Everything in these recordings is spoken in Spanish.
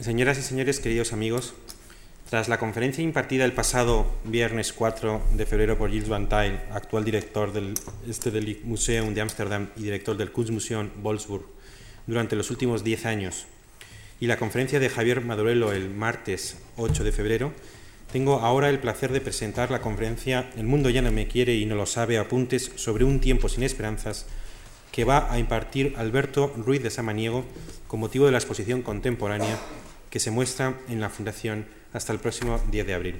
Señoras y señores, queridos amigos, tras la conferencia impartida el pasado viernes 4 de febrero por Gilles Van Tuyl, actual director del Stedelijk Museum de Ámsterdam y director del Kunstmuseum Wolfsburg durante los últimos 10 años, y la conferencia de Javier Madurello el martes 8 de febrero, tengo ahora el placer de presentar la conferencia El mundo ya no me quiere y no lo sabe, apuntes sobre un tiempo sin esperanzas que va a impartir Alberto Ruiz de Samaniego con motivo de la exposición contemporánea que se muestra en la Fundación hasta el próximo 10 de abril.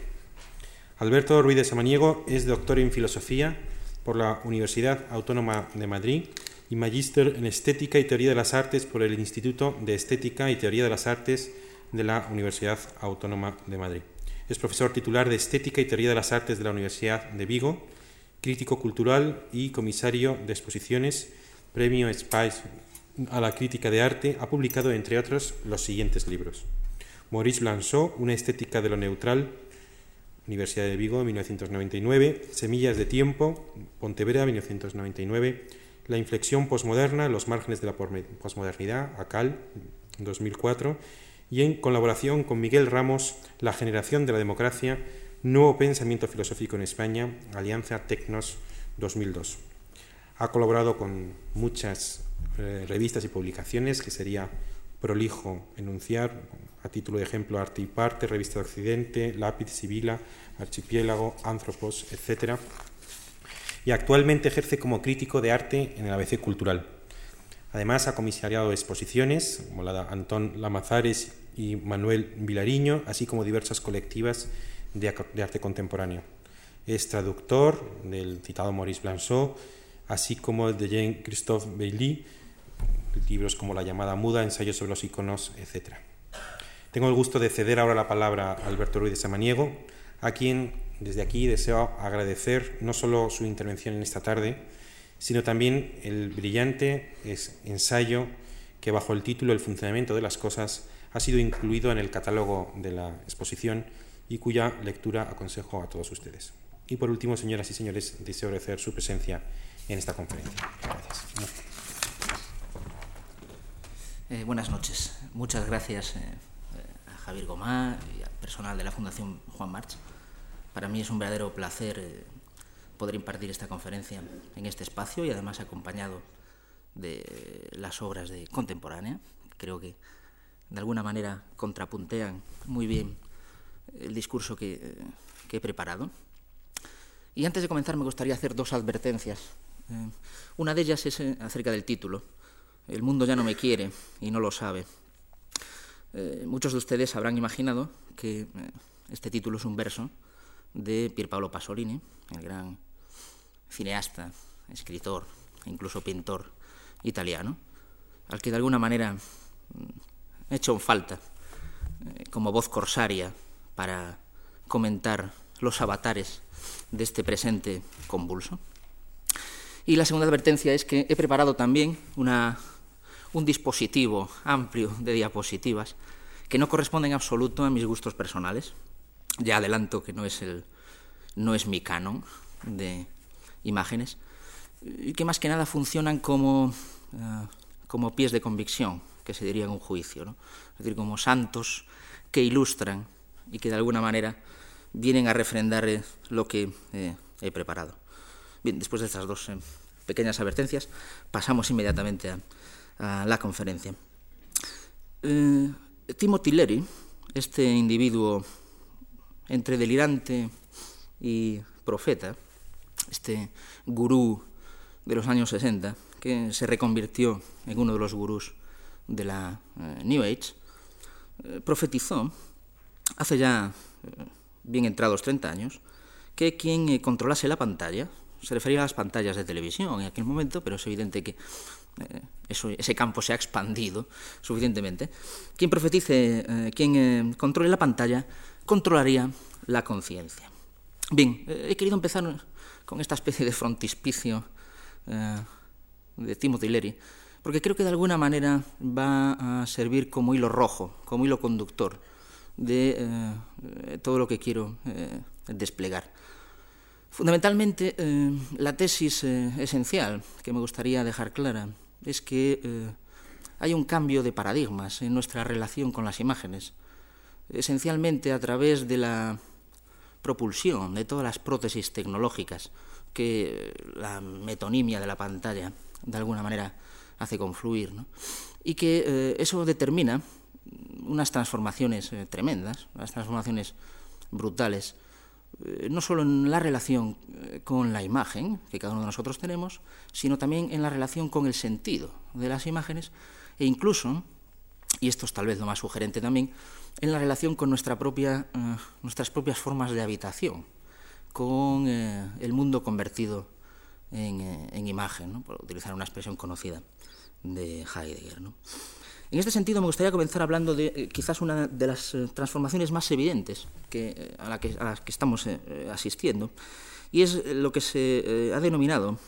Alberto Ruiz de Samaniego es doctor en Filosofía por la Universidad Autónoma de Madrid y magíster en Estética y Teoría de las Artes por el Instituto de Estética y Teoría de las Artes de la Universidad Autónoma de Madrid. Es profesor titular de Estética y Teoría de las Artes de la Universidad de Vigo, crítico cultural y comisario de exposiciones, premio Spice a la crítica de arte, ha publicado, entre otros, los siguientes libros. Maurice Blanchot, Una estética de lo neutral, Universidad de Vigo, 1999, Semillas de tiempo, Pontevedra, 1999, La inflexión posmoderna, Los márgenes de la posmodernidad, ACAL, 2004, y en colaboración con Miguel Ramos, La generación de la democracia, Nuevo pensamiento filosófico en España, Alianza Tecnos, 2002. Ha colaborado con muchas eh, revistas y publicaciones, que sería prolijo enunciar, a título de ejemplo Arte y Parte, Revista de Occidente, Lápiz Sibila, Archipiélago, Anthropos, etc. Y actualmente ejerce como crítico de arte en el ABC Cultural. Además, ha comisariado exposiciones, como la de Antón Lamazares y Manuel Vilariño, así como diversas colectivas de, arte contemporáneo. Es traductor del citado Maurice Blanchot, así como de Jean-Christophe Bailly, libros como La llamada muda, ensayos sobre los iconos, etc. Tengo el gusto de ceder ahora la palabra a Alberto Ruiz de Samaniego, a quien desde aquí deseo agradecer no solo su intervención en esta tarde, sino también el brillante ensayo que bajo el título El funcionamiento de las cosas ha sido incluido en el catálogo de la exposición y cuya lectura aconsejo a todos ustedes. Y por último, señoras y señores, deseo agradecer su presencia en esta conferencia. Gracias. Eh, buenas noches. Muchas gracias eh, Javier Gomá personal de la Fundación Juan March. Para mí es un verdadero placer eh, poder impartir esta conferencia en este espacio y además acompañado de las obras de contemporánea. Creo que de alguna manera contrapuntean muy bien el discurso que, que he preparado. Y antes de comenzar me gustaría hacer dos advertencias. una de ellas es acerca del título el mundo ya no me quiere y no lo sabe. Eh, muchos de ustedes habrán imaginado que eh, este título es un verso de Pierpaolo Pasolini, el gran cineasta, escritor e incluso pintor italiano, al que de alguna manera he hecho falta eh, como voz corsaria para comentar los avatares de este presente convulso. Y la segunda advertencia es que he preparado también una un dispositivo amplio de diapositivas que no corresponden en absoluto a mis gustos personales. Ya adelanto que no es, el, no es mi canon de imágenes, y que más que nada funcionan como, uh, como pies de convicción, que se diría en un juicio, ¿no? es decir, como santos que ilustran y que de alguna manera vienen a refrendar eh, lo que eh, he preparado. Bien, después de estas dos pequeñas advertencias, pasamos inmediatamente a, a la conferencia. Eh, Timothy Leary, este individuo entre delirante y profeta, este gurú de los años 60, que se reconvirtió en uno de los gurús de la eh, New Age, eh, profetizó hace ya bien entrados 30 años que quien controlase la pantalla, se refería a las pantallas de televisión en aquel momento, pero es evidente que eso, ese campo se ha expandido suficientemente, quien profetice, eh, quien eh, controle la pantalla, controlaría la conciencia. Bien, eh, he querido empezar con esta especie de frontispicio eh, de Timothy Leary, porque creo que de alguna manera va a servir como hilo rojo, como hilo conductor de eh, todo lo que quiero eh, desplegar. Fundamentalmente, eh, la tesis eh, esencial que me gustaría dejar clara es que eh, hay un cambio de paradigmas en nuestra relación con las imágenes, esencialmente a través de la propulsión de todas las prótesis tecnológicas que la metonimia de la pantalla de alguna manera hace confluir, y que eso determina unas transformaciones tremendas, unas transformaciones brutales, no solo en la relación eh, con la imagen que cada uno de nosotros tenemos, sino también en la relación con el sentido de las imágenes e incluso, y esto es tal vez lo más sugerente también, en la relación con nuestra propia, uh, nuestras propias formas de habitación, con eh, el mundo convertido en, eh, en imagen, ¿no? por utilizar una expresión conocida de Heidegger. En este sentido, me gustaría comenzar hablando de eh, quizás una de las eh, transformaciones más evidentes eh, a, la que, a, las que estamos asistiendo, y es lo que se ha denominado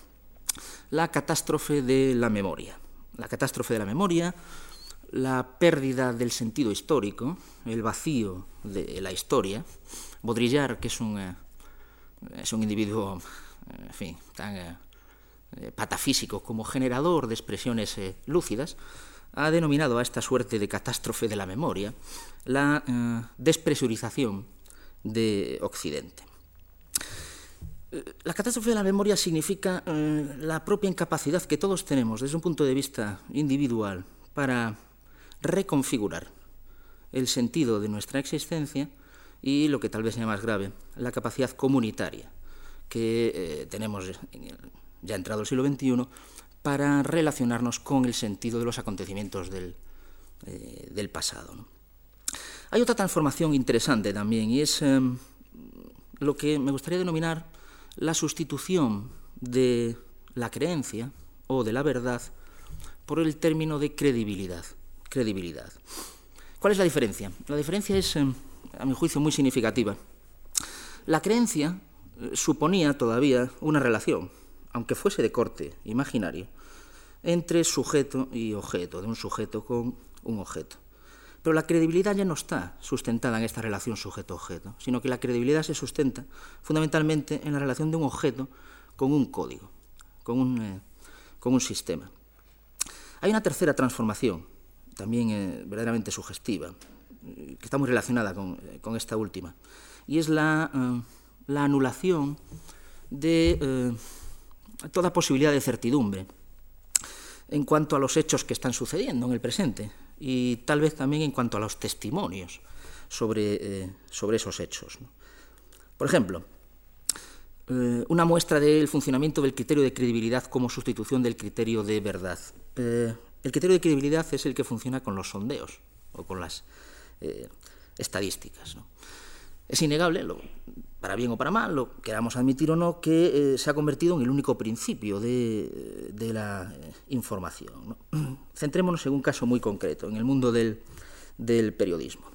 la catástrofe de la memoria. La catástrofe de la memoria, la pérdida del sentido histórico, el vacío de la historia. Baudrillard, que es un, es un individuo tan patafísico como generador de expresiones lúcidas, ha denominado a esta suerte de catástrofe de la memoria la eh, despresurización de Occidente. La catástrofe de la memoria significa eh, la propia incapacidad que todos tenemos desde un punto de vista individual para reconfigurar el sentido de nuestra existencia y lo que tal vez sea más grave, la capacidad comunitaria que eh, tenemos en ya entrado el siglo XXI para relacionarnos con el sentido de los acontecimientos del, eh, del pasado. Hay otra transformación interesante también y es eh, lo que me gustaría denominar la sustitución de la creencia o de la verdad por el término de credibilidad. credibilidad. ¿Cuál es la diferencia? La diferencia es, eh, a mi juicio, muy significativa. La creencia eh, suponía todavía una relación aunque fuese de corte imaginario, entre sujeto y objeto, de un sujeto con un objeto. Pero la credibilidad ya no está sustentada en esta relación sujeto-objeto, sino que la credibilidad se sustenta fundamentalmente en la relación de un objeto con un código, con un, eh, con un sistema. Hay una tercera transformación, también eh, verdaderamente sugestiva, que está muy relacionada con, eh, con esta última, y es la, la anulación de toda posibilidad de certidumbre en cuanto a los hechos que están sucediendo en el presente y tal vez también en cuanto a los testimonios sobre, eh, sobre esos hechos. Por ejemplo, eh, una muestra del funcionamiento del criterio de credibilidad como sustitución del criterio de verdad. Eh, el criterio de credibilidad es el que funciona con los sondeos o con las estadísticas. Es innegable, lo, para bien o para mal, lo queramos admitir o no, que eh, se ha convertido en el único principio de, la eh, información. ¿no? Centrémonos en un caso muy concreto, en el mundo del, periodismo.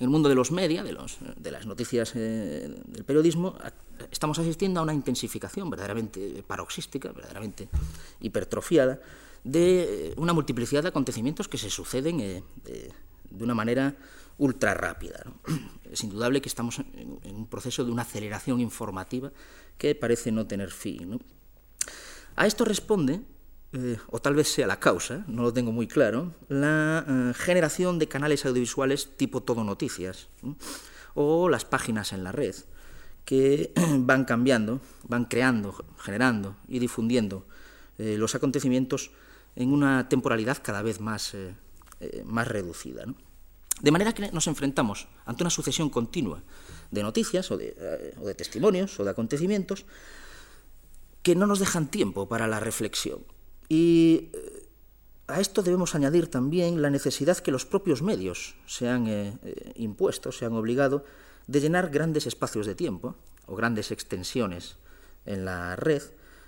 En el mundo de los media, de, de las noticias eh, del periodismo, estamos asistiendo a una intensificación verdaderamente paroxística, verdaderamente hipertrofiada, de una multiplicidad de acontecimientos que se suceden de, de una manera ultra rápida. ¿no? Es indudable que estamos en, un proceso de una aceleración informativa que parece no tener fin. A esto responde, eh, o tal vez sea la causa, no lo tengo muy claro, la eh, generación de canales audiovisuales tipo todo noticias ¿no? o las páginas en la red que van cambiando, van creando, generando y difundiendo eh, los acontecimientos en una temporalidad cada vez más, más reducida. De manera que nos enfrentamos ante una sucesión continua de noticias o de, eh, o de, testimonios o de acontecimientos que no nos dejan tiempo para la reflexión. Y eh, a esto debemos añadir también la necesidad que los propios medios se han eh, impuesto, se han obligado de llenar grandes espacios de tiempo o grandes extensiones en la red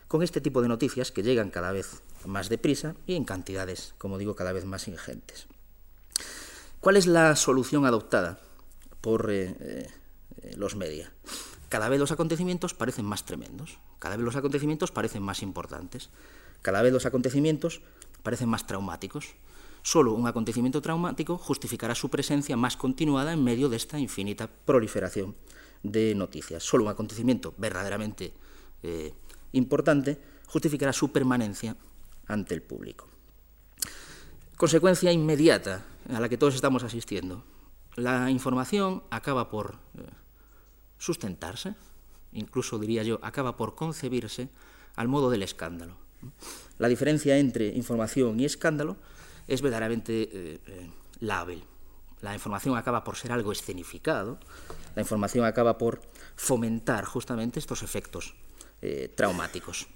con este tipo de noticias que llegan cada vez más deprisa y en cantidades, como digo, cada vez más ingentes. ¿Cuál es la solución adoptada por eh, eh, los media? Cada vez los acontecimientos parecen más tremendos, cada vez los acontecimientos parecen más importantes, cada vez los acontecimientos parecen más traumáticos. Solo un acontecimiento traumático justificará su presencia más continuada en medio de esta infinita proliferación de noticias. Solo un acontecimiento verdaderamente eh, importante justificará su permanencia ante el público. Consecuencia inmediata a la que todos estamos asistiendo. La información acaba por eh, sustentarse, incluso diría yo, acaba por concebirse al modo del escándalo. La diferencia entre información y escándalo es verdaderamente eh, eh. La información acaba por ser algo escenificado, la información acaba por fomentar justamente estos efectos eh, traumáticos.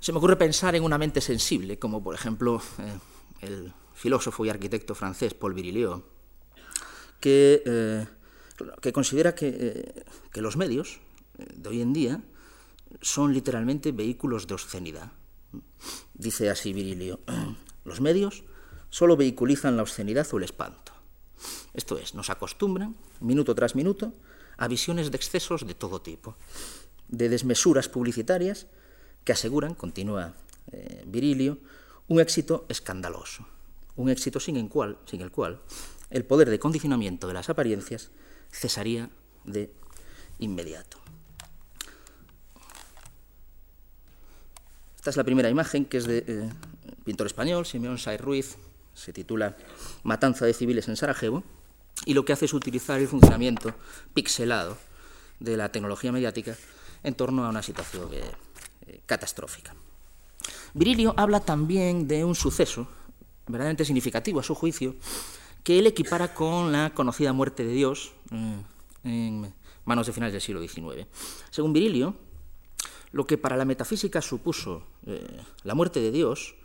Se me ocurre pensar en una mente sensible, como por ejemplo el filósofo y arquitecto francés Paul Virilio, que, que considera que, que los medios de hoy en día son literalmente vehículos de obscenidad. Dice así Virilio, los medios solo vehiculizan la obscenidad o el espanto. Esto es, nos acostumbran, minuto tras minuto, a visiones de excesos de todo tipo, de desmesuras publicitarias que aseguran, continúa eh, Virilio, un éxito escandaloso, un éxito sin el, cual, sin el cual el poder de condicionamiento de las apariencias cesaría de inmediato. Esta es la primera imagen, que es de eh, pintor español, Simeón Saiz Ruiz, se titula Matanza de civiles en Sarajevo, y lo que hace es utilizar el funcionamiento pixelado de la tecnología mediática en torno a una situación eh, catastrófica. Virilio habla también de un suceso verdaderamente significativo a su juicio, que él equipara con la conocida muerte de Dios en manos de finales del siglo XIX. Según Virilio, lo que para la metafísica supuso eh, la muerte de Dios,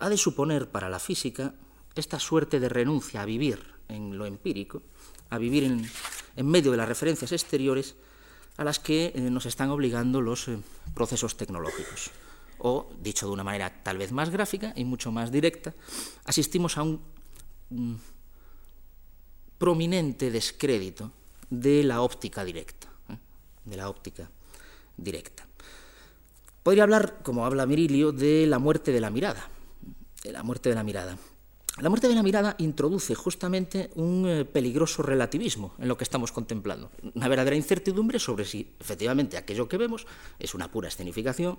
ha de suponer para la física esta suerte de renuncia a vivir en lo empírico, a vivir en, medio de las referencias exteriores a las que eh, nos están obligando los eh, procesos tecnológicos. O, dicho de una manera tal vez más gráfica y mucho más directa, asistimos a un mm, prominente descrédito de la óptica directa, de la óptica directa. Podría hablar, como habla Mirilio, de la muerte de la mirada. De la muerte de la mirada. La muerte de la mirada introduce justamente un eh, peligroso relativismo en lo que estamos contemplando, una verdadera incertidumbre sobre si efectivamente aquello que vemos es una pura escenificación,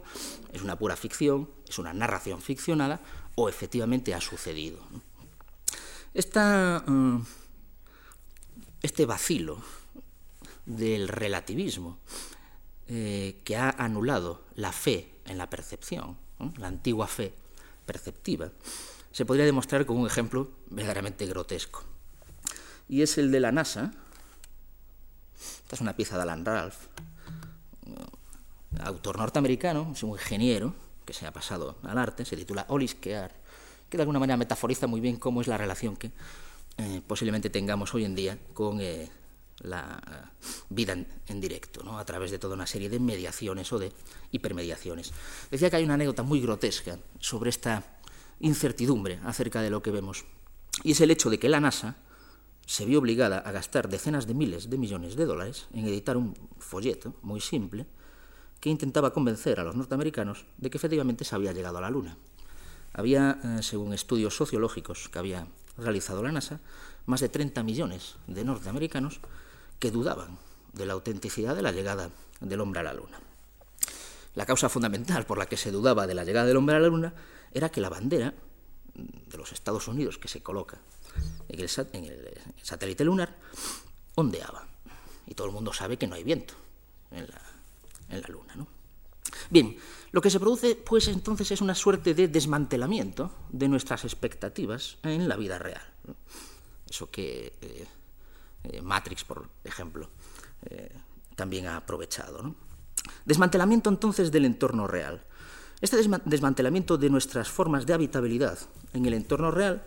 es una pura ficción, es una narración ficcionada o efectivamente ha sucedido. Mm, este vacilo del relativismo eh, que ha anulado la fe en la percepción, la antigua fe perceptiva, se podría demostrar con un ejemplo verdaderamente grotesco. Y es el de la NASA. Esta es una pieza de Alan Ralph, autor norteamericano, es un ingeniero que se ha pasado al arte, se titula Olisquear, que de alguna manera metaforiza muy bien cómo es la relación que eh, posiblemente tengamos hoy en día con eh, la vida en, directo, ¿no? a través de toda una serie de mediaciones o de hipermediaciones. Decía que hay una anécdota muy grotesca sobre esta incertidumbre acerca de lo que vemos, y es el hecho de que la NASA se vio obligada a gastar decenas de miles de millones de dólares en editar un folleto muy simple que intentaba convencer a los norteamericanos de que efectivamente se había llegado a la Luna. Había, eh, según estudios sociológicos que había realizado la NASA, más de 30 millones de norteamericanos que dudaban de la autenticidad de la llegada del hombre a la Luna. La causa fundamental por la que se dudaba de la llegada del hombre a la Luna era que la bandera de los Estados Unidos que se coloca en el, satélite lunar ondeaba. Y todo el mundo sabe que no hay viento en la, Luna. Bien, lo que se produce pues entonces es una suerte de desmantelamiento de nuestras expectativas en la vida real. Eso que eh, eh, Matrix, por ejemplo, eh, también ha aprovechado. Desmantelamiento entonces del entorno real. Este desmantelamiento de nuestras formas de habitabilidad en el entorno real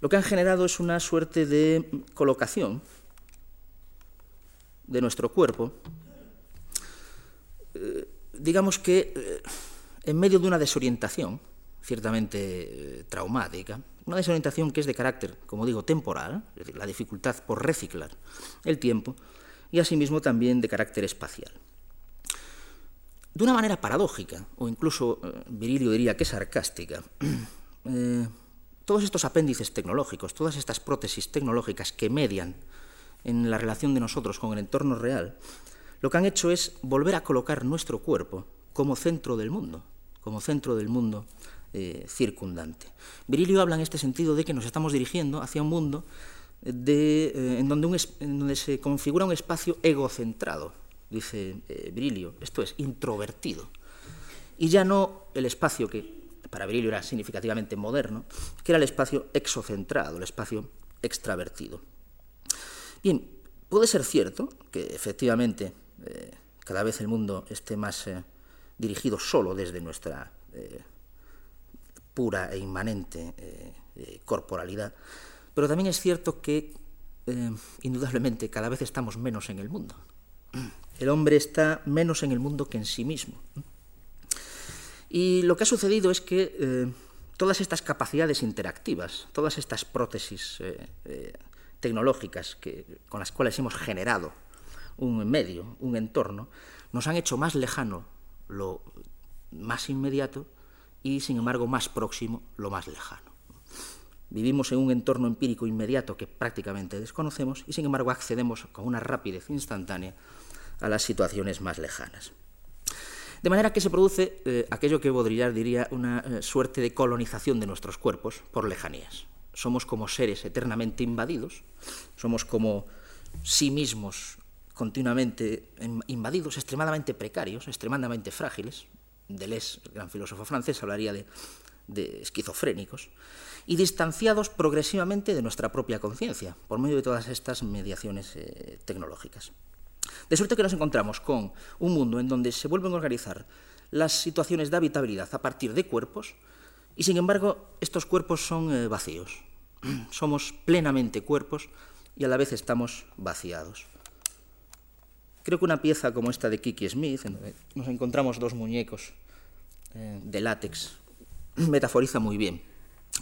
lo que han generado es una suerte de colocación de nuestro cuerpo, eh, digamos que en medio de una desorientación ciertamente traumática, una desorientación que es de carácter, como digo, temporal, es decir, la dificultad por reciclar el tiempo, y asimismo también de carácter espacial. De una manera paradójica, o incluso eh, Virilio diría que sarcástica, eh, todos estos apéndices tecnológicos, todas estas prótesis tecnológicas que median en la relación de nosotros con el entorno real, lo que han hecho es volver a colocar nuestro cuerpo como centro del mundo, como centro del mundo eh, circundante. Virilio habla en este sentido de que nos estamos dirigiendo hacia un mundo en, donde se configura un espacio egocentrado, dice eh, esto es, introvertido. Y ya no el espacio que para Virilio era significativamente moderno, que era el espacio exocentrado, el espacio extravertido. Bien, puede ser cierto que efectivamente eh, cada vez el mundo esté más eh, dirigido solo desde nuestra eh, pura e inmanente corporalidad, pero también es cierto que indudablemente cada vez estamos menos en el mundo. El hombre está menos en el mundo que en sí mismo. Y lo que ha sucedido es que eh, todas estas capacidades interactivas, todas estas prótesis eh, eh, tecnológicas que, con las cuales hemos generado un medio, un entorno, nos han hecho más lejano lo más inmediato y, sin embargo, más próximo lo más lejano. Vivimos en un entorno empírico inmediato que prácticamente desconocemos y, sin embargo, accedemos con una rapidez instantánea a las situaciones más lejanas. De manera que se produce eh, aquello que Baudrillard diría una eh, suerte de colonización de nuestros cuerpos por lejanías. Somos como seres eternamente invadidos, somos como sí mismos continuamente invadidos, extremadamente precarios, extremadamente frágiles. Deleuze, el gran filósofo francés, hablaría de, esquizofrénicos, y distanciados progresivamente de nuestra propia conciencia por medio de todas estas mediaciones eh, tecnológicas. De suerte que nos encontramos con un mundo en donde se vuelven a organizar las situaciones de habitabilidad a partir de cuerpos y, sin embargo, estos cuerpos son eh, vacíos. Somos plenamente cuerpos y a la vez estamos vaciados. Creo que una pieza como esta de Kiki Smith, en donde nos encontramos dos muñecos eh, de látex, metaforiza muy bien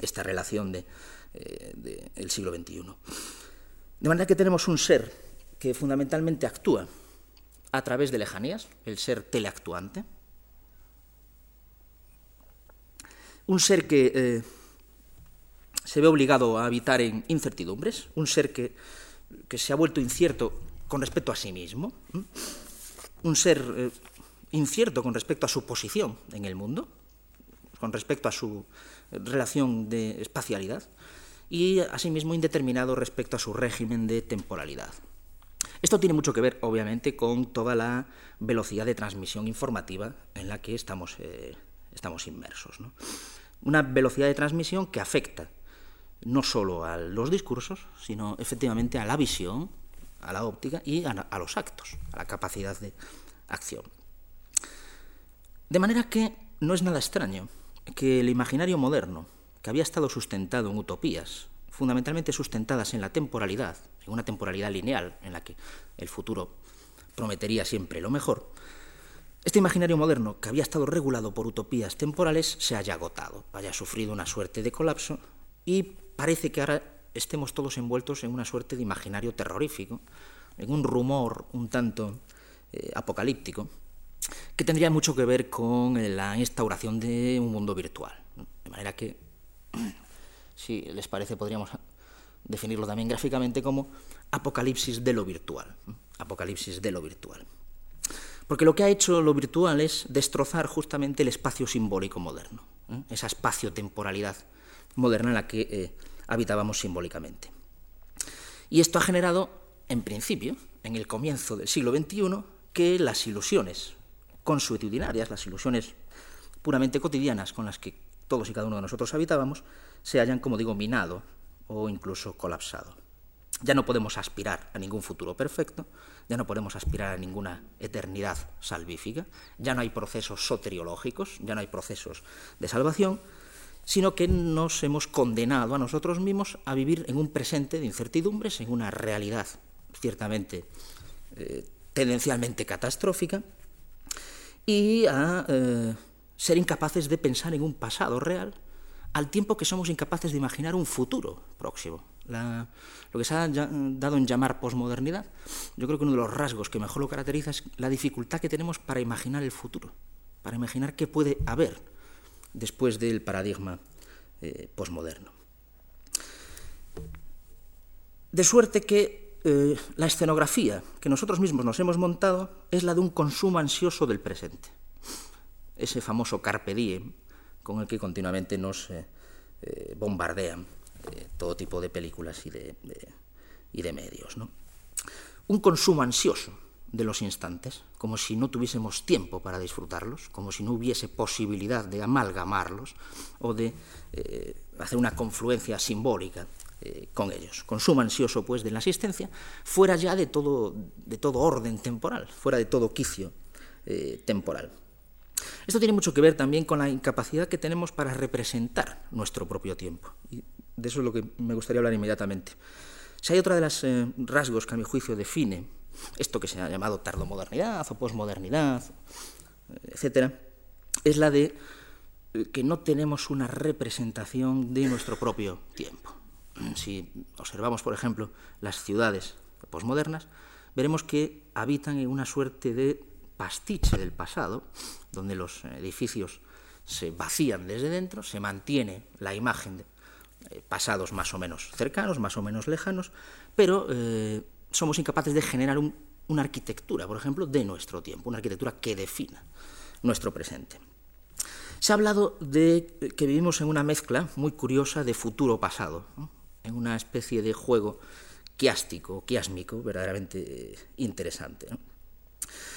esta relación del de, eh, siglo XXI. De manera que tenemos un ser que fundamentalmente actúa a través de lejanías, el ser teleactuante, un ser que eh, se ve obligado a habitar en incertidumbres, un ser que, que, se ha vuelto incierto con respecto a sí mismo, un ser eh, incierto con respecto a su posición en el mundo, con respecto a su relación de espacialidad, y asimismo indeterminado respecto a su régimen de temporalidad. Esto tiene mucho que ver, obviamente, con toda la velocidad de transmisión informativa en la que estamos, eh, estamos inmersos. Una velocidad de transmisión que afecta no solo a los discursos, sino efectivamente a la visión, a la óptica y a los actos, a la capacidad de acción. De manera que no es nada extraño que el imaginario moderno, que había estado sustentado en utopías, fundamentalmente sustentadas en la temporalidad, en una temporalidad lineal en la que el futuro prometería siempre lo mejor, este imaginario moderno, que había estado regulado por utopías temporales, se haya agotado, haya sufrido una suerte de colapso y parece que ahora estemos todos envueltos en una suerte de imaginario terrorífico, en un rumor un tanto eh, apocalíptico, que tendría mucho que ver con la instauración de un mundo virtual. De manera que, si les parece, podríamos definirlo también gráficamente como apocalipsis de lo virtual. Apocalipsis de lo virtual. Porque lo que ha hecho lo virtual es destrozar justamente el espacio simbólico moderno, ¿eh? esa espacio-temporalidad moderna en la que eh, habitábamos simbólicamente. Y esto ha generado, en principio, en el comienzo del siglo XXI, que las ilusiones consuetudinarias, las ilusiones puramente cotidianas con las que todos y cada uno de nosotros habitábamos, se hayan, como digo, minado o incluso colapsado. Ya no podemos aspirar a ningún futuro perfecto, ya no podemos aspirar a ninguna eternidad salvífica, ya no hay procesos soteriológicos, ya no hay procesos de salvación, sino que nos hemos condenado a nosotros mismos a vivir en un presente de incertidumbres, en una realidad ciertamente eh, tendencialmente catastrófica, y a eh, ser incapaces de pensar en un pasado real al tiempo que somos incapaces de imaginar un futuro próximo. Lo que se ha dado en llamar posmodernidad, yo creo que uno de los rasgos que mejor lo caracteriza es la dificultad que tenemos para imaginar el futuro, para imaginar qué puede haber después del paradigma eh, posmoderno. De suerte que eh, la escenografía que nosotros mismos nos hemos montado es la de un consumo ansioso del presente. Ese famoso carpe diem con el que continuamente nos eh, eh, bombardean todo tipo de películas y de, y de medios. Un consumo ansioso de los instantes, como si no tuviésemos tiempo para disfrutarlos, como si no hubiese posibilidad de amalgamarlos o de hacer una confluencia simbólica eh, con ellos. Consumo ansioso, pues, de la asistencia, fuera ya de todo, de todo orden temporal, fuera de todo quicio eh, temporal. Esto tiene mucho que ver también con la incapacidad que tenemos para representar nuestro propio tiempo. Y de eso es lo que me gustaría hablar inmediatamente. Si hay otra de los eh, rasgos que a mi juicio define esto que se ha llamado tardomodernidad o posmodernidad, etcétera, es la de que no tenemos una representación de nuestro propio tiempo. Si observamos, por ejemplo, las ciudades posmodernas, veremos que habitan en una suerte de pastiche del pasado, donde los edificios se vacían desde dentro, se mantiene la imagen de eh, pasados más o menos cercanos, más o menos lejanos, pero eh, somos incapaces de generar una arquitectura, por ejemplo, de nuestro tiempo, una arquitectura que defina nuestro presente. Se ha hablado de que vivimos en una mezcla muy curiosa de futuro-pasado en una especie de juego quiástico, quiásmico, verdaderamente interesante.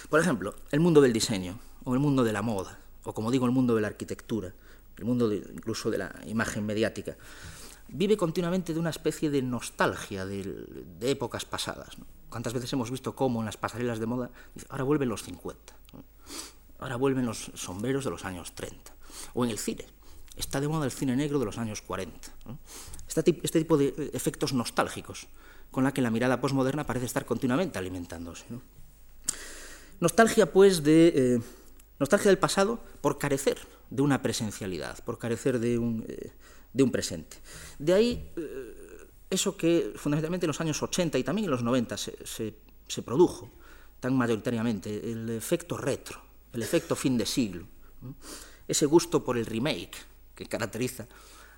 Por ejemplo, el mundo del diseño, o el mundo de la moda, o como digo, el mundo de la arquitectura, el mundo incluso de la imagen mediática, vive continuamente de una especie de nostalgia de, épocas pasadas. ¿Cuántas veces hemos visto cómo en las pasarelas de moda, ahora vuelven los 50, ahora vuelven los sombreros de los años 30, o en el cine, está de moda el cine negro de los años 40. Este, este, tipo de eh, efectos nostálgicos con la que la mirada posmoderna parece estar continuamente alimentándose. Nostalgia, pues, de, eh, nostalgia del pasado por carecer de una presencialidad, por carecer de un, eh, de un presente. De ahí eso que fundamentalmente en los años 80 y también en los 90 se, se, produjo tan mayoritariamente, el efecto retro, el efecto fin de siglo, ese gusto por el remake, que caracteriza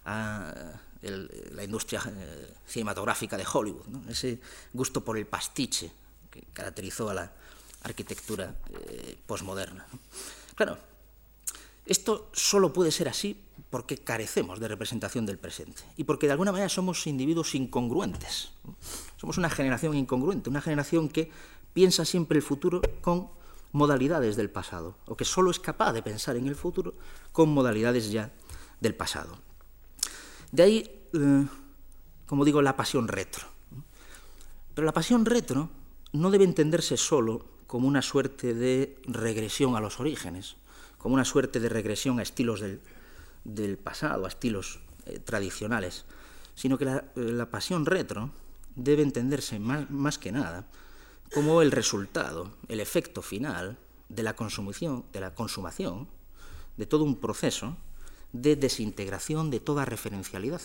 a la industria eh, cinematográfica de Hollywood, ese gusto por el pastiche que caracterizó a la arquitectura eh, posmoderna. Claro, esto solo puede ser así porque carecemos de representación del presente y porque de alguna manera somos individuos incongruentes. Somos una generación incongruente, una generación que piensa siempre el futuro con modalidades del pasado, o que solo es capaz de pensar en el futuro con modalidades ya del pasado. De ahí, eh, como digo, la pasión retro. Pero la pasión retro no debe entenderse solo como una suerte de regresión a los orígenes, como una suerte de regresión a estilos del, pasado, a estilos eh, tradicionales, sino que la, la, pasión retro debe entenderse más, más que nada como el resultado, el efecto final de la consumación, de la consumación de todo un proceso de desintegración de toda referencialidad,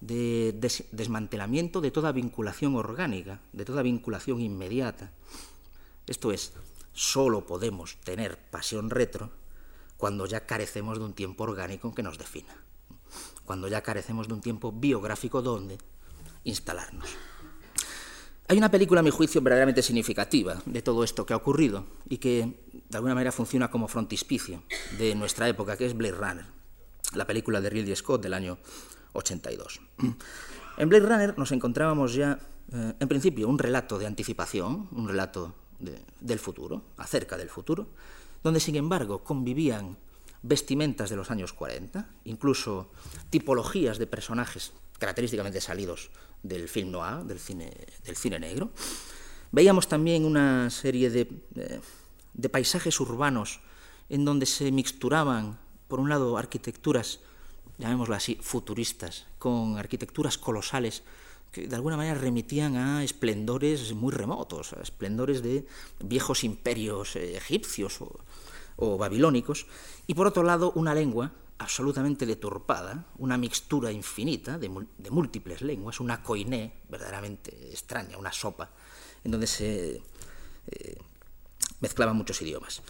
de desmantelamiento de toda vinculación orgánica, de toda vinculación inmediata. Esto es, solo podemos tener pasión retro cuando ya carecemos de un tiempo orgánico que nos defina, cuando ya carecemos de un tiempo biográfico donde instalarnos. Hay una película, a mi juicio, verdaderamente significativa de todo esto que ha ocurrido y que de alguna manera funciona como frontispicio de nuestra época, que es Blade Runner la película de Ridley Scott del año 82. En Blade Runner nos encontrábamos ya, eh, en principio, un relato de anticipación, un relato del futuro, acerca del futuro, donde, sin embargo, convivían vestimentas de los años 40, incluso tipologías de personajes característicamente salidos del film noir, del cine, del cine negro. Veíamos también una serie de, eh, de paisajes urbanos en donde se mixturaban por un lado, arquitecturas, llamémoslas así, futuristas, con arquitecturas colosales que de alguna manera remitían a esplendores muy remotos, a esplendores de viejos imperios eh, egipcios o, babilónicos, y por otro lado, una lengua absolutamente deturpada, una mixtura infinita de, múltiples lenguas, una coiné verdaderamente extraña, una sopa, en donde se eh, mezclaban muchos idiomas.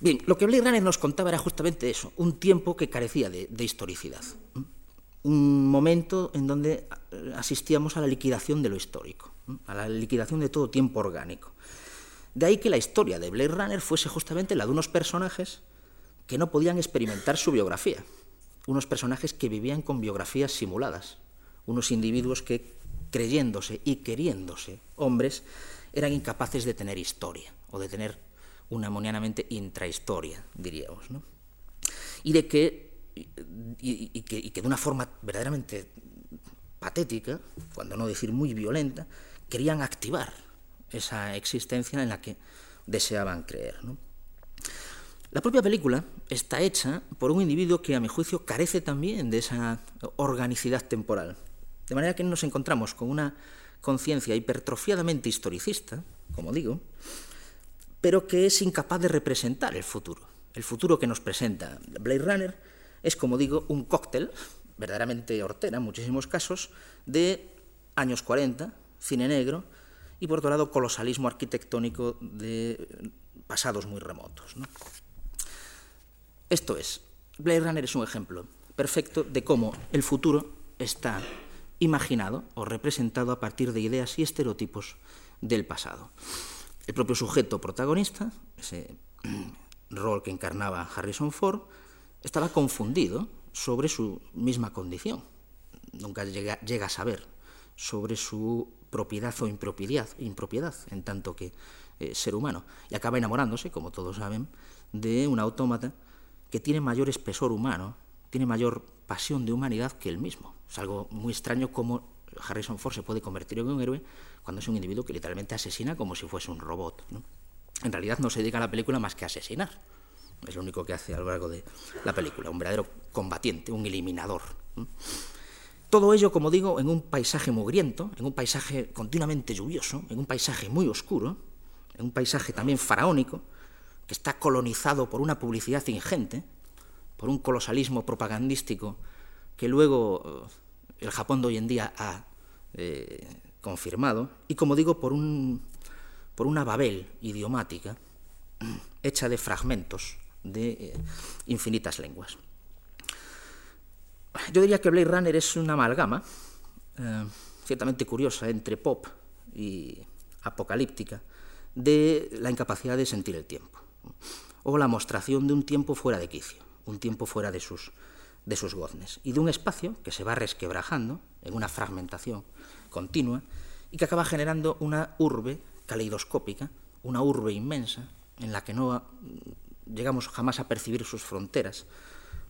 Bien, lo que Blade Runner nos contaba era justamente eso, un tiempo que carecía de, historicidad, un momento en donde eh, asistíamos a la liquidación de lo histórico, a la liquidación de todo tiempo orgánico. De ahí que la historia de Blade Runner fuese justamente la de unos personajes que no podían experimentar su biografía, unos personajes que vivían con biografías simuladas, unos individuos que, creyéndose y queriéndose hombres, eran incapaces de tener historia o de tener una monianamente intrahistoria, diríamos. ¿no? Y de que y, que, de una forma verdaderamente patética, cuando no decir muy violenta, querían activar esa existencia en la que deseaban creer. La propia película está hecha por un individuo que, a mi juicio, carece también de esa organicidad temporal. De manera que nos encontramos con una conciencia hipertrofiadamente historicista, como digo, pero que es incapaz de representar el futuro. El futuro que nos presenta Blade Runner es, como digo, un cóctel, verdaderamente hortera en muchísimos casos, de años 40, cine negro, y por otro lado colosalismo arquitectónico de pasados muy remotos. Esto es, Blade Runner es un ejemplo perfecto de cómo el futuro está imaginado o representado a partir de ideas y estereotipos del pasado. El propio sujeto protagonista, ese rol que encarnaba Harrison Ford, estaba confundido sobre su misma condición. Nunca llega, a saber sobre su propiedad o impropiedad, impropiedad en tanto que eh, ser humano. Y acaba enamorándose, como todos saben, de un autómata que tiene mayor espesor humano, tiene mayor pasión de humanidad que él mismo. Es algo muy extraño cómo Harrison Ford se puede convertir en un héroe cuando es un individuo que literalmente asesina como si fuese un robot. En realidad no se dedica a la película más que a asesinar. Es lo único que hace a lo largo de la película, un verdadero combatiente, un eliminador. Todo ello, como digo, en un paisaje mugriento, en un paisaje continuamente lluvioso, en un paisaje muy oscuro, en un paisaje también faraónico, que está colonizado por una publicidad ingente, por un colosalismo propagandístico que luego eh, el Japón de hoy en día ha eh, confirmado, y como digo, por, un, por una Babel idiomática hecha de fragmentos de eh, infinitas lenguas. Yo diría que Blade Runner es una amalgama ciertamente curiosa entre pop y apocalíptica de la incapacidad de sentir el tiempo o la mostración de un tiempo fuera de quicio, un tiempo fuera de sus, de sus goznes, y de un espacio que se va resquebrajando en una fragmentación continua y que acaba generando una urbe caleidoscópica, una urbe inmensa en la que no llegamos jamás a percibir sus fronteras,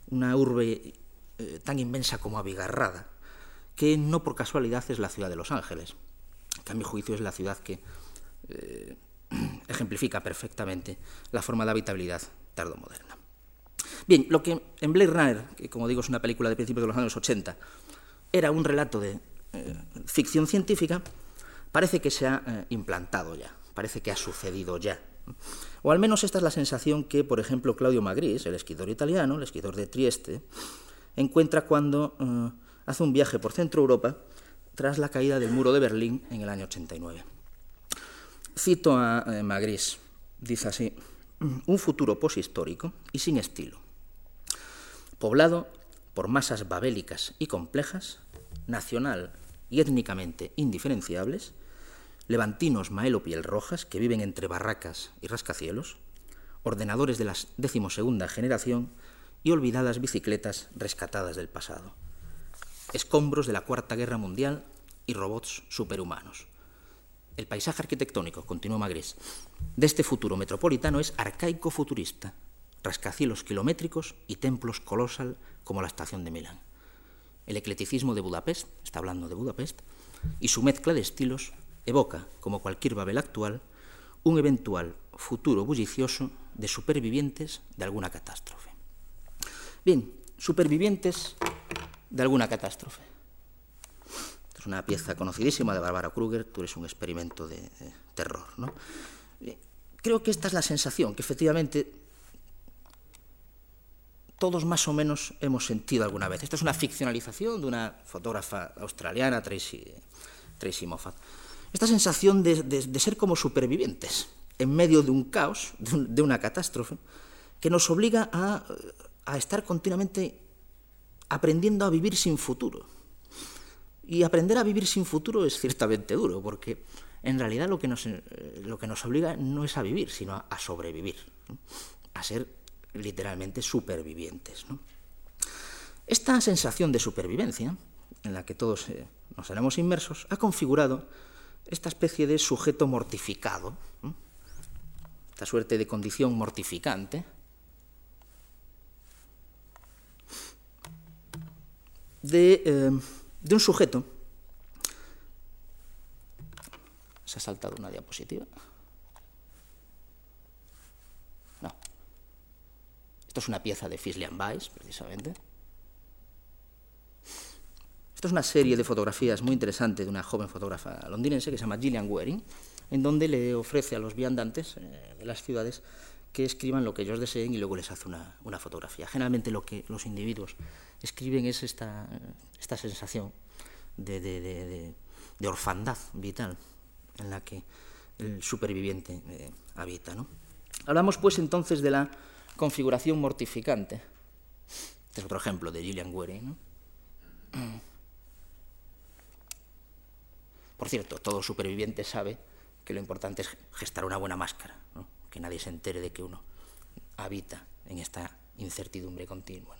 una urbe eh, tan inmensa como abigarrada, que no por casualidad es la ciudad de Los Ángeles, que a mi juicio es la ciudad que eh, ejemplifica perfectamente la forma de habitabilidad tardomoderna. Bien, lo que en Blade Runner, que como digo es una película de principios de los años 80, era un relato de eh, ficción científica, parece que se ha implantado ya, parece que ha sucedido ya. O al menos esta es la sensación que, por ejemplo, Claudio Magris, el escritor italiano, el escritor de Trieste, encuentra cuando eh, hace un viaje por Centro Europa tras la caída del muro de Berlín en el año 89. Cito a eh, Magris, dice así, un futuro poshistórico y sin estilo, poblado por masas babélicas y complejas, nacional y étnicamente indiferenciables, levantinos maelo piel rojas que viven entre barracas y rascacielos, ordenadores de la decimosegunda generación y olvidadas bicicletas rescatadas del pasado, escombros de la Cuarta Guerra Mundial y robots superhumanos. El paisaje arquitectónico, continuó Magris, de este futuro metropolitano es arcaico futurista, rascacielos kilométricos y templos colosal como la estación de Milán. El ecleticismo de Budapest, está hablando de Budapest, y su mezcla de estilos evoca, como cualquier Babel actual, un eventual futuro bullicioso de supervivientes de alguna catástrofe. Bien, supervivientes de alguna catástrofe una pieza conocidísima de Barbara Kruger, tú eres un experimento de, terror. ¿no? Creo que esta es la sensación que efectivamente todos más o menos hemos sentido alguna vez. Esta es una ficcionalización de una fotógrafa australiana, Tracy, Tracy Moffat. Esta sensación de, ser como supervivientes en medio de un caos, de, una catástrofe, que nos obliga a estar continuamente aprendiendo a vivir sin futuro y aprender a vivir sin futuro es ciertamente duro, porque en realidad lo que nos, eh, lo que nos obliga no es a vivir, sino a, sobrevivir, a ser literalmente supervivientes. Esta sensación de supervivencia, en la que todos eh, nos haremos inmersos, ha configurado esta especie de sujeto mortificado, esta suerte de condición mortificante, de, eh, de un sujeto. ¿Se ha saltado una diapositiva? No. Esto es una pieza de Fislian Weiss, precisamente. Esto es una serie de fotografías muy interesante de una joven fotógrafa londinense que se llama Gillian Waring, en donde le ofrece a los viandantes eh, de las ciudades que escriban lo que ellos deseen y luego les hace una, una fotografía. Generalmente lo que los individuos escriben es esta, esta sensación de, de, de, orfandad vital en la que el superviviente eh, habita. ¿no? Hablamos pues entonces de la configuración mortificante. Este es otro ejemplo de Gillian Waring. ¿no? Por cierto, todo superviviente sabe que lo importante es gestar una buena máscara, que nadie se entere de que uno habita en esta incertidumbre continua.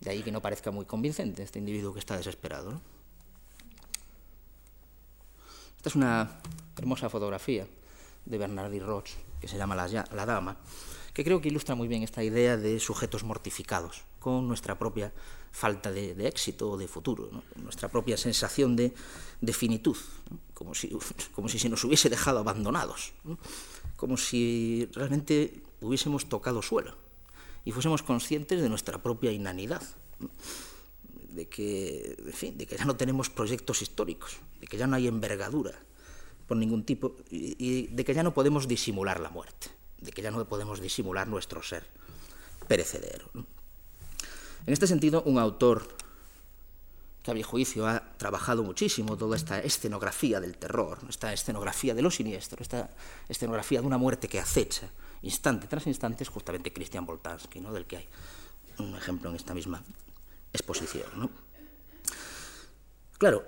De ahí que no parezca muy convincente este individuo que está desesperado. Esta es una hermosa fotografía de Bernardi Roch, que se llama la, la Dama, que creo que ilustra muy bien esta idea de sujetos mortificados, con nuestra propia falta de, éxito o de futuro, nuestra propia sensación de, de finitud, como, si, como si se nos hubiese dejado abandonados, como si realmente hubiésemos tocado suelo y fuésemos conscientes de nuestra propia inanidad, de que, en fin, de que ya no tenemos proyectos históricos, de que ya no hay envergadura por ningún tipo y, de que ya no podemos disimular la muerte, de que ya no podemos disimular nuestro ser perecedero. En este sentido, un autor que a mi juicio ha trabajado muchísimo toda esta escenografía del terror, esta escenografía de lo siniestro, esta escenografía de una muerte que acecha instante tras instante, es justamente Christian Boltanski, ¿no? del que hay un ejemplo en esta misma exposición. ¿no? Claro,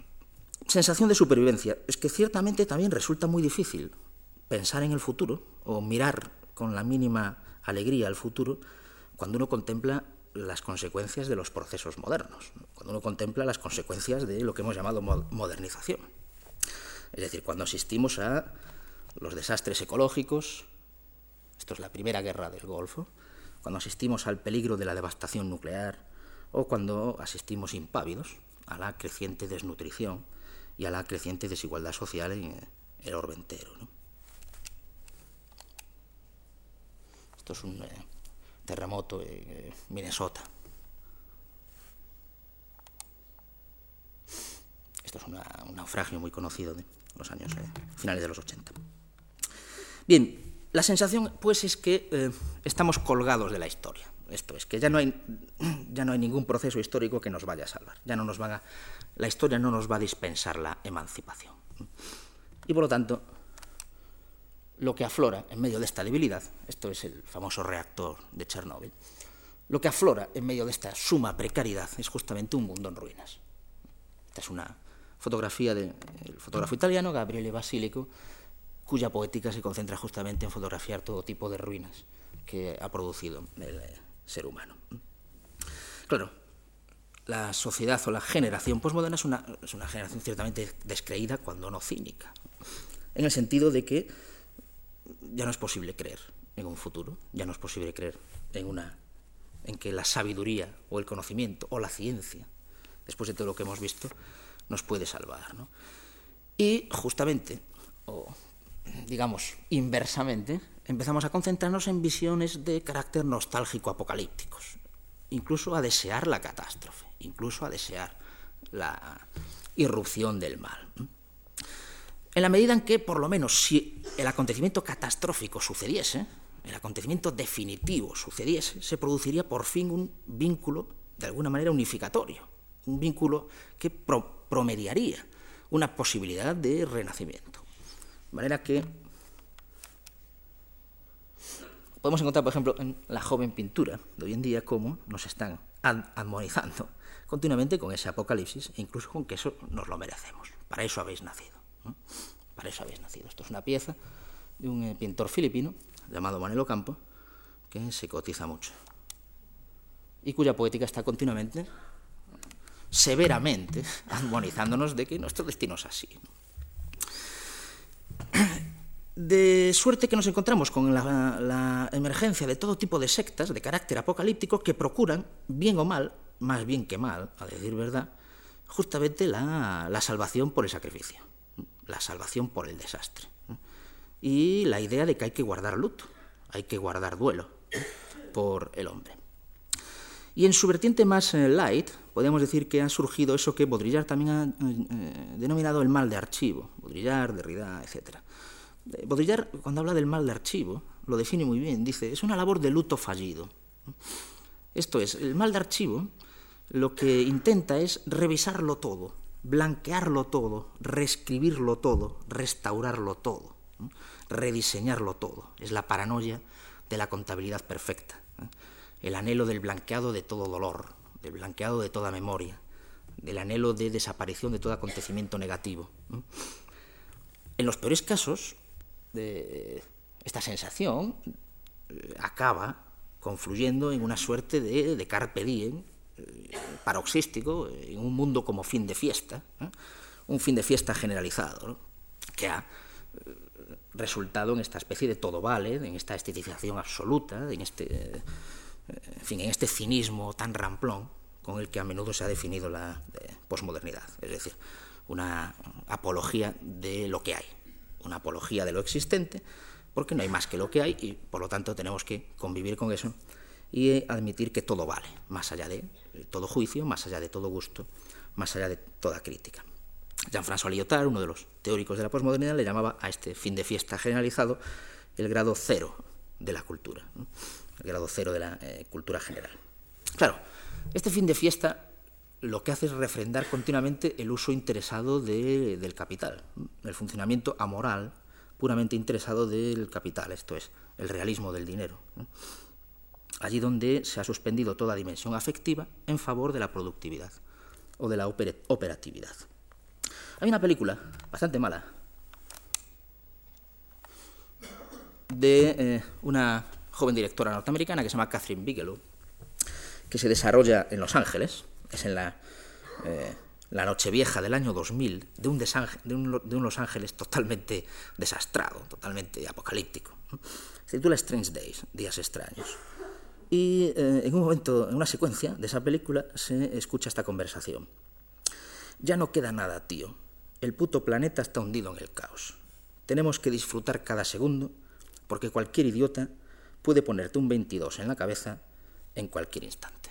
sensación de supervivencia. Es que ciertamente también resulta muy difícil pensar en el futuro o mirar con la mínima alegría al futuro cuando uno contempla las consecuencias de los procesos modernos, cuando uno contempla las consecuencias de lo que hemos llamado modernización. Es decir, cuando asistimos a los desastres ecológicos, esto es la primera guerra del Golfo, cuando asistimos al peligro de la devastación nuclear o cuando asistimos impávidos a la creciente desnutrición y a la creciente desigualdad social en el orbe entero. Esto es un... Eh, terremoto en Minnesota. Esto es un naufragio muy conocido de los años eh, finales de los 80. Bien, la sensación pues es que eh, estamos colgados de la historia. Esto es que ya no, hay, ya no hay ningún proceso histórico que nos vaya a salvar. Ya no nos va a, la historia no nos va a dispensar la emancipación. Y por lo tanto, lo que aflora en medio de esta debilidad, esto es el famoso reactor de Chernóbil, lo que aflora en medio de esta suma precariedad es justamente un mundo en ruinas. Esta es una fotografía del fotógrafo italiano Gabriele Basilico, cuya poética se concentra justamente en fotografiar todo tipo de ruinas que ha producido el eh, ser humano. Claro, la sociedad o la generación posmoderna es una, es una generación ciertamente descreída, cuando no cínica, en el sentido de que ya no es posible creer en un futuro, ya no es posible creer en una en que la sabiduría o el conocimiento o la ciencia, después de todo lo que hemos visto, nos puede salvar. ¿no? Y justamente, o digamos inversamente, empezamos a concentrarnos en visiones de carácter nostálgico apocalípticos, incluso a desear la catástrofe, incluso a desear la irrupción del mal. En la medida en que, por lo menos, si el acontecimiento catastrófico sucediese, el acontecimiento definitivo sucediese, se produciría por fin un vínculo, de alguna manera, unificatorio, un vínculo que pro promediaría una posibilidad de renacimiento. De manera que podemos encontrar, por ejemplo, en la joven pintura de hoy en día cómo nos están armonizando continuamente con ese apocalipsis e incluso con que eso nos lo merecemos. Para eso habéis nacido. Para eso habéis nacido. Esto es una pieza de un eh, pintor filipino llamado Manelo Campo, que se cotiza mucho. y cuya poética está continuamente, severamente, admonizándonos de que nuestro destino es así. De suerte que nos encontramos con la, emergencia de todo tipo de sectas de carácter apocalíptico que procuran, bien o mal, más bien que mal, a decir verdad, justamente la salvación por el sacrificio, la salvación por el desastre. Y la idea de que hay que guardar luto, hay que guardar duelo por el hombre. Y en su vertiente más eh, light, podemos decir que ha surgido eso que Baudrillard también ha eh, denominado el mal de archivo, Baudrillard, Derrida, etc. Eh, Baudrillard, cuando habla del mal de archivo, lo define muy bien, dice, es una labor de luto fallido. Esto es, el mal de archivo lo que intenta es revisarlo todo, blanquearlo todo, reescribirlo todo, restaurarlo todo, rediseñarlo todo. Es la paranoia de la contabilidad perfecta el anhelo del blanqueado de todo dolor, del blanqueado de toda memoria, del anhelo de desaparición de todo acontecimiento negativo. En los peores casos, esta sensación eh, acaba confluyendo en una suerte de, carpe diem eh, paroxístico, en un mundo como fin de fiesta, un fin de fiesta generalizado, que ha eh, resultado en esta especie de todo vale, en esta estetización absoluta, en este fin, en este cinismo tan ramplón con el que a menudo se ha definido la eh, posmodernidad, es decir, una apología de lo que hay, una apología de lo existente, porque no hay más que lo que hay y por lo tanto tenemos que convivir con eso y admitir que todo vale, más allá de todo juicio, más allá de todo gusto, más allá de toda crítica. Jean-François Lyotard, uno de los teóricos de la posmodernidad, le llamaba a este fin de fiesta generalizado el grado cero de la cultura el grado cero de la eh, cultura general. Claro, este fin de fiesta lo que hace es refrendar continuamente el uso interesado del capital, el funcionamiento amoral, puramente interesado del capital, esto es, el realismo del dinero. Allí donde se ha suspendido toda dimensión afectiva en favor de la productividad o de la operatividad. Hay una película bastante mala de eh, una joven directora norteamericana que se llama Catherine Bigelow, que se desarrolla en Los Ángeles, es en la, eh, la Nochevieja del año 2000, de un, de, un, de un, Los Ángeles totalmente desastrado, totalmente apocalíptico. Se titula Strange Days, Días Extraños. Y eh, en un momento, en una secuencia de esa película, se escucha esta conversación. Ya no queda nada, tío. El puto planeta está hundido en el caos. Tenemos que disfrutar cada segundo, porque cualquier idiota puede ponerte un 22 en la cabeza en cualquier instante.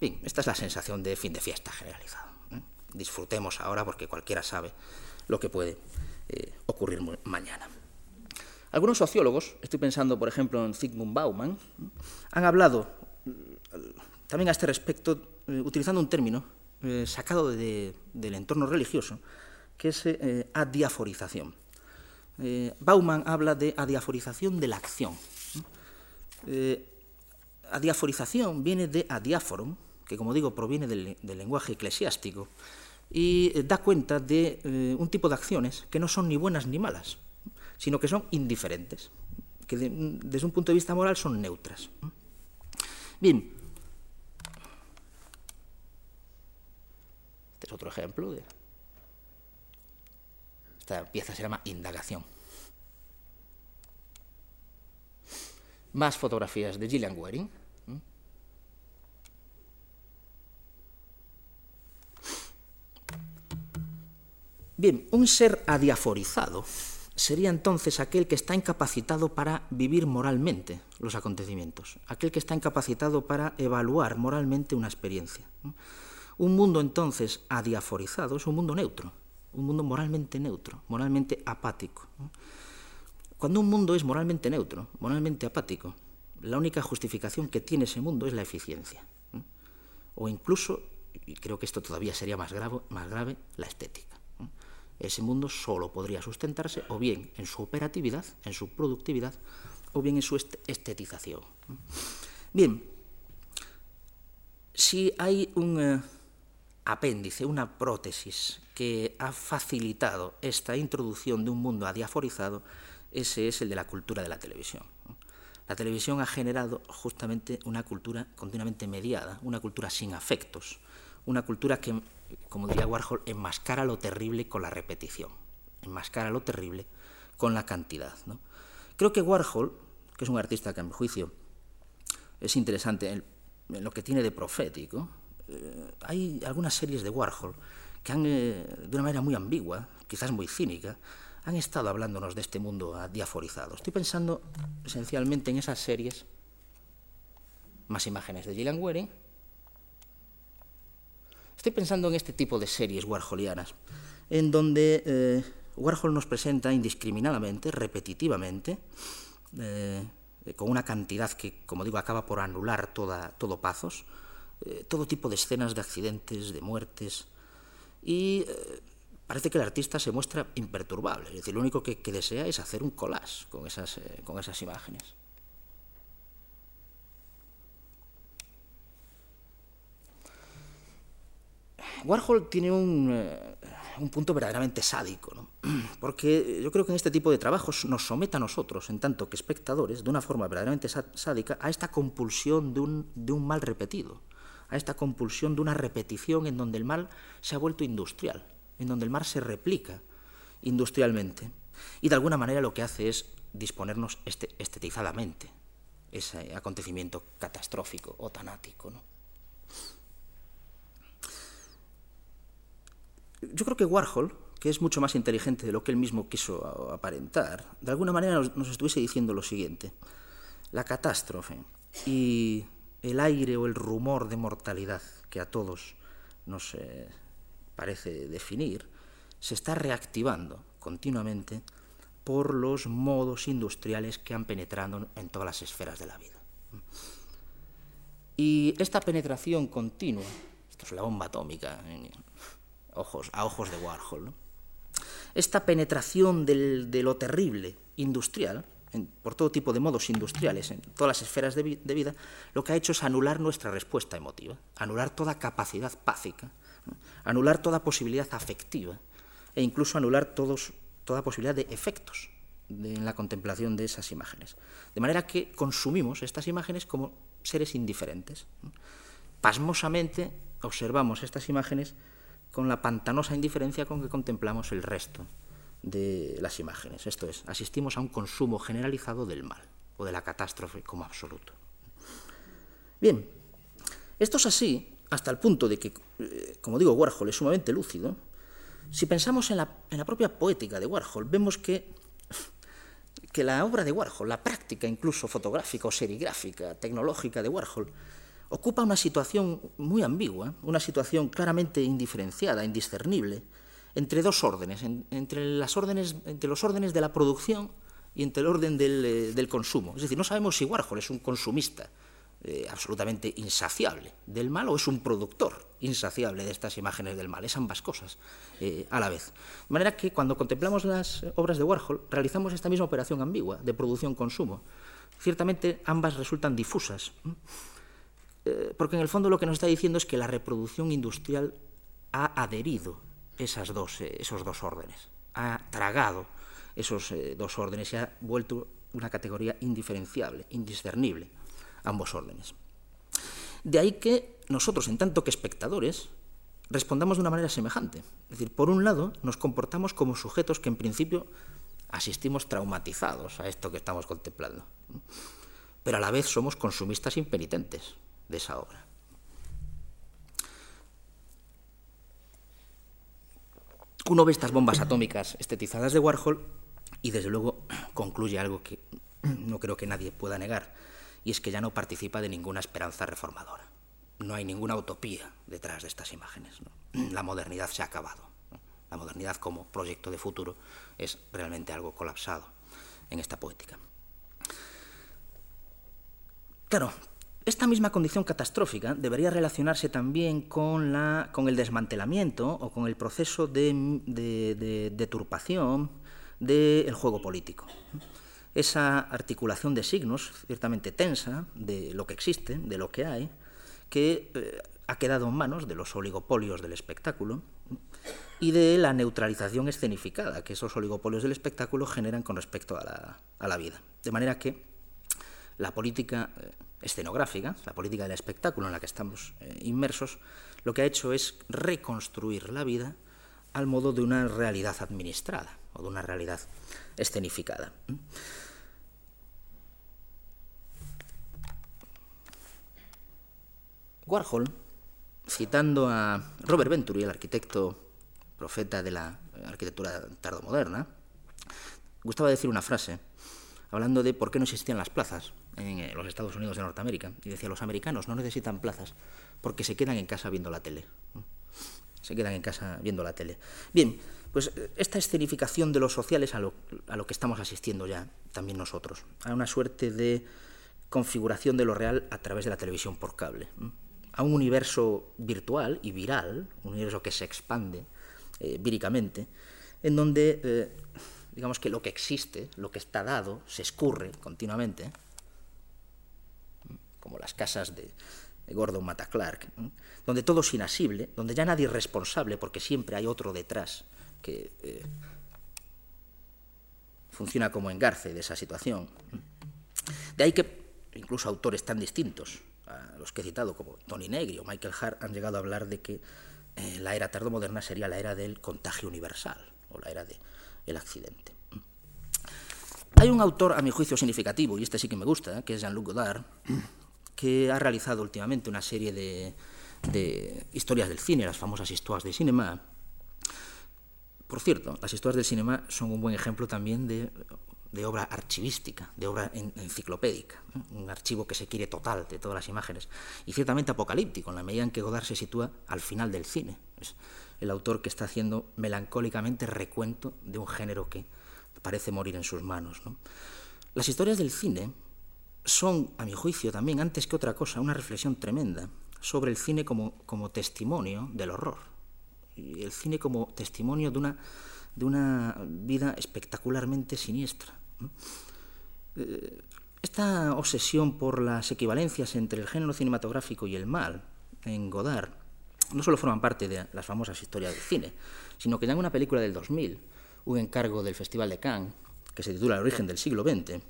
Bien, esta es la sensación de fin de fiesta generalizado. ¿eh? Disfrutemos ahora porque cualquiera sabe lo que puede eh, ocurrir mañana. Algunos sociólogos, estoy pensando por ejemplo en Zygmunt Bauman, ¿eh? han hablado también a este respecto utilizando un término sacado del entorno religioso, que es adiaforización. Bauman habla de adiaforización de la acción, eh, adiaforización viene de adiáforum, que como digo proviene del, lenguaje eclesiástico, y eh, da cuenta de eh, un tipo de acciones que no son ni buenas ni malas, sino que son indiferentes, que desde un punto de vista moral son neutras. Bien, este es otro ejemplo de... Esta pieza se llama indagación. más fotografías de Gillian Waring. Bien, un ser adiaforizado sería entonces aquel que está incapacitado para vivir moralmente los acontecimientos, aquel que está incapacitado para evaluar moralmente una experiencia. Un mundo entonces adiaforizado es un mundo neutro, un mundo moralmente neutro, moralmente apático. Cuando un mundo es moralmente neutro, moralmente apático, la única justificación que tiene ese mundo es la eficiencia. O incluso, y creo que esto todavía sería más grave, más grave la estética. Ese mundo solo podría sustentarse o bien en su operatividad, en su productividad, o bien en su estetización. Bien, si hay un eh, apéndice, una prótesis que ha facilitado esta introducción de un mundo adiaforizado, ese es el de la cultura de la televisión. La televisión ha generado justamente una cultura continuamente mediada, una cultura sin afectos, una cultura que, como diría Warhol, enmascara lo terrible con la repetición, enmascara lo terrible con la cantidad. ¿no? Creo que Warhol, que es un artista que a mi juicio es interesante en, lo que tiene de profético, eh, hay algunas series de Warhol que han, eh, de una manera muy ambigua, quizás muy cínica, han estado hablándonos de este mundo diaforizado. Estoy pensando esencialmente en esas series, más imágenes de Gillian Waring. Estoy pensando en este tipo de series warholianas, en donde eh, Warhol nos presenta indiscriminadamente, repetitivamente, eh, con una cantidad que, como digo, acaba por anular toda, todo pazos, eh, todo tipo de escenas de accidentes, de muertes, y parece que el artista se muestra imperturbable, es decir, lo único que, desea es hacer un collage con esas, con esas imágenes. Warhol tiene un, eh, un punto verdaderamente sádico, ¿no? porque yo creo que en este tipo de trabajos nos somete a nosotros, en tanto que espectadores, de una forma verdaderamente sádica, a esta compulsión de un, de un mal repetido, a esta compulsión de una repetición en donde el mal se ha vuelto industrial en donde el mar se replica industrialmente y de alguna manera lo que hace es disponernos este, estetizadamente ese acontecimiento catastrófico o tanático. Yo creo que Warhol, que es mucho más inteligente de lo que él mismo quiso aparentar, de alguna manera nos, estuviese diciendo lo siguiente. La catástrofe y el aire o el rumor de mortalidad que a todos nos, eh, parece definir, se está reactivando continuamente por los modos industriales que han penetrado en todas las esferas de la vida. Y esta penetración continua, esto es la bomba atómica, a ojos de Warhol, esta penetración de lo terrible industrial, por todo tipo de modos industriales, en todas las esferas de, vida, lo que ha hecho es anular nuestra respuesta emotiva, anular toda capacidad pácica, anular toda posibilidad afectiva e incluso anular todos, toda posibilidad de efectos en la contemplación de esas imágenes. De manera que consumimos estas imágenes como seres indiferentes. Pasmosamente observamos estas imágenes con la pantanosa indiferencia con que contemplamos el resto de las imágenes. Esto es, asistimos a un consumo generalizado del mal o de la catástrofe como absoluto. Bien, esto es así hasta el punto de que, eh, como digo, Warhol es sumamente lúcido, si pensamos en la, propia poética de Warhol, vemos que, que la obra de Warhol, la práctica incluso fotográfica o serigráfica, tecnológica de Warhol, ocupa una situación muy ambigua, una situación claramente indiferenciada, indiscernible, entre dos órdenes, entre, las órdenes, entre los órdenes de la producción y entre el orden del, eh, del consumo. Es decir, no sabemos si Warhol es un consumista eh, absolutamente insaciable del mal o es un productor insaciable de estas imágenes del mal. Es ambas cosas eh, a la vez. De manera que cuando contemplamos las obras de Warhol realizamos esta misma operación ambigua de producción-consumo. Ciertamente ambas resultan difusas, eh, porque en el fondo lo que nos está diciendo es que la reproducción industrial ha adherido esas dos, esos dos órdenes, ha tragado esos dos órdenes y ha vuelto una categoría indiferenciable, indiscernible ambos órdenes. De ahí que nosotros, en tanto que espectadores, respondamos de una manera semejante. Es decir, por un lado, nos comportamos como sujetos que en principio asistimos traumatizados a esto que estamos contemplando, pero a la vez somos consumistas impenitentes de esa obra. Uno ve estas bombas atómicas estetizadas de Warhol y desde luego concluye algo que no creo que nadie pueda negar, y es que ya no participa de ninguna esperanza reformadora. No hay ninguna utopía detrás de estas imágenes. La modernidad se ha acabado. La modernidad como proyecto de futuro es realmente algo colapsado en esta poética. Claro, esta misma condición catastrófica debería relacionarse también con, la, con el desmantelamiento o con el proceso de, de deturpación del juego político esa articulación de signos ciertamente tensa de lo que existe, de lo que hay, que eh, ha quedado en manos de los oligopolios del espectáculo y de la neutralización escenificada que esos oligopolios del espectáculo generan con respecto a la, vida. De manera que la política eh, escenográfica, la política del espectáculo en la que estamos eh, inmersos, lo que ha hecho es reconstruir la vida al modo de una realidad administrada o de una realidad escenificada. Warhol, citando a Robert Venturi, el arquitecto profeta de la arquitectura tardomoderna, gustaba decir una frase hablando de por qué no existían las plazas en eh, los Estados Unidos de Norteamérica. Y decía, los americanos no necesitan plazas porque se quedan en casa viendo la tele. Se quedan en casa viendo la tele. Bien, pues eh, esta escenificación de los sociales a lo, a lo que estamos asistiendo ya también nosotros, a una suerte de configuración de lo real a través de la televisión por cable, a un universo virtual y viral, un universo que se expande eh, víricamente, en donde digamos que lo que existe, lo que está dado, se escurre continuamente, como las casas de, Gordon Mata Clark, donde todo es inasible, donde ya nadie es responsable porque siempre hay otro detrás que eh, funciona como engarce de esa situación. De ahí que incluso autores tan distintos a los que he citado, como Tony Negri o Michael Hart, han llegado a hablar de que eh, la era tardomoderna sería la era del contagio universal, o la era de, el accidente. Hay un autor, a mi juicio, significativo, y este sí que me gusta, que es Jean-Luc Godard, que ha realizado últimamente una serie de, historias del cine, las famosas historias de cinema. Por cierto, las historias del cinema son un buen ejemplo también de, obra archivística, de obra enciclopédica, un archivo que se quiere total de todas las imágenes, y ciertamente apocalíptico, en la medida en que Godard se sitúa al final del cine el autor que está haciendo melancólicamente recuento de un género que parece morir en sus manos. Las historias del cine son, a mi juicio, también, antes que otra cosa, una reflexión tremenda sobre el cine como, como testimonio del horror, y el cine como testimonio de una, de una vida espectacularmente siniestra. Eh, esta obsesión por las equivalencias entre el género cinematográfico y el mal en Godard no solo forman parte de las famosas historias del cine, sino que ya en una película del 2000, un encargo del Festival de Cannes, que se titula El origen del siglo XX,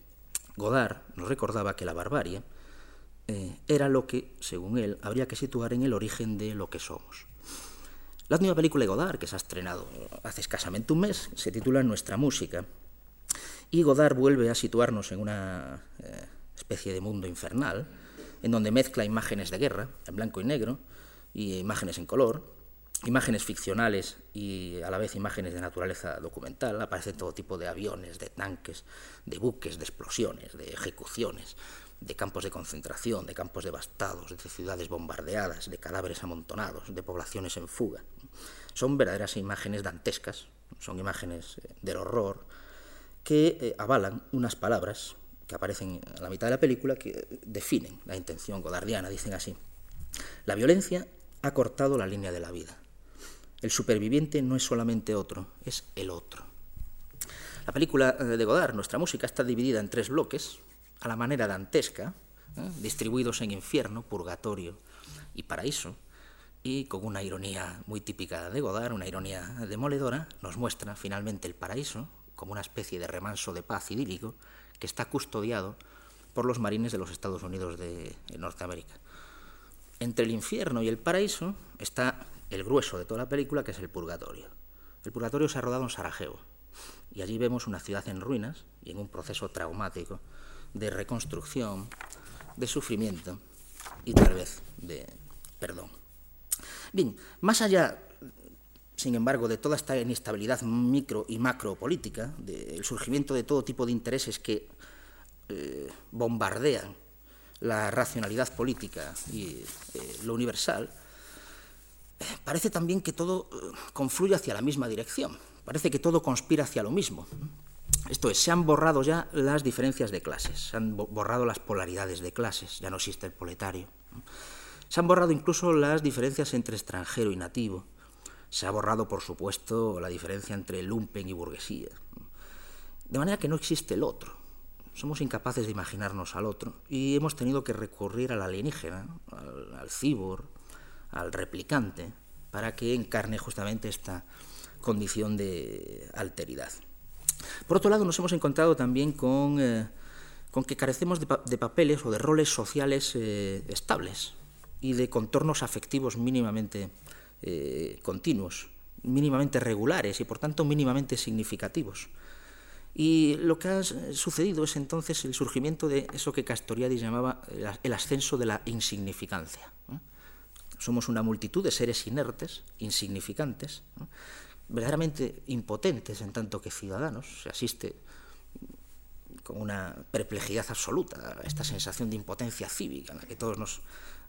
Godard nos recordaba que la barbarie eh, era lo que, según él, habría que situar en el origen de lo que somos. La última película de Godard, que se ha estrenado hace escasamente un mes, se titula Nuestra música, y Godard vuelve a situarnos en una eh, especie de mundo infernal, en donde mezcla imágenes de guerra, en blanco y negro, y imágenes en color, imágenes ficcionales y a la vez imágenes de naturaleza documental. Aparecen todo tipo de aviones, de tanques, de buques, de explosiones, de ejecuciones, de campos de concentración, de campos devastados, de ciudades bombardeadas, de cadáveres amontonados, de poblaciones en fuga. Son verdaderas imágenes dantescas, son imágenes eh, del horror que eh, avalan unas palabras que aparecen a la mitad de la película que definen la intención godardiana, dicen así. La violencia ha cortado la línea de la vida. El superviviente no es solamente otro, es el otro. La película eh, de Godard, nuestra música, está dividida en tres bloques, a la manera dantesca, ¿eh? distribuidos en infierno, purgatorio y paraíso, y con una ironía muy típica de Godard, una ironía demoledora, nos muestra finalmente el paraíso como una especie de remanso de paz idílico que está custodiado por los marines de los Estados Unidos de Norteamérica. Entre el infierno y el paraíso está el grueso de toda la película, que es el purgatorio. El purgatorio se ha rodado en Sarajevo y allí vemos una ciudad en ruinas y en un proceso traumático de reconstrucción, de sufrimiento y tal vez de perdón. Bien, más allá, sin embargo, de toda esta inestabilidad micro y macro política, del surgimiento de todo tipo de intereses que eh, bombardean la racionalidad política y eh, lo universal, parece también que todo eh, confluye hacia la misma dirección, parece que todo conspira hacia lo mismo. Esto es, se han borrado ya las diferencias de clases, se han borrado las polaridades de clases, ya no existe el proletario. Se han borrado incluso las diferencias entre extranjero y nativo. Se ha borrado, por supuesto, la diferencia entre lumpen y burguesía. De manera que no existe el otro somos incapaces de imaginarnos al otro y hemos tenido que recurrir al alienígena, al, al cibor, al replicante, para que encarne justamente esta condición de alteridad. Por otro lado, nos hemos encontrado también con, eh, que carecemos de, papeles o de roles sociales eh, estables y de contornos afectivos mínimamente eh, continuos, mínimamente regulares y por tanto mínimamente significativos. Y lo que ha sucedido es entonces el surgimiento de eso que Castoriadis llamaba el ascenso de la insignificancia. Somos una multitud de seres inertes, insignificantes, verdaderamente impotentes en tanto que ciudadanos. Se asiste con una perplejidad absoluta a esta sensación de impotencia cívica en la que todos nos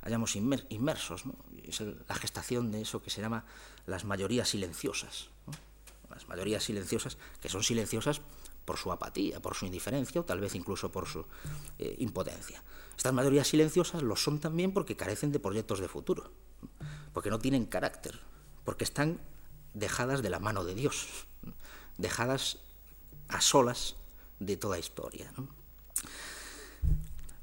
hallamos inmersos. Es la gestación de eso que se llama las mayorías silenciosas. Las mayorías silenciosas, que son silenciosas por su apatía, por su indiferencia o tal vez incluso por su eh, impotencia. Estas mayorías silenciosas lo son también porque carecen de proyectos de futuro, porque no tienen carácter, porque están dejadas de la mano de Dios, dejadas a solas de toda historia.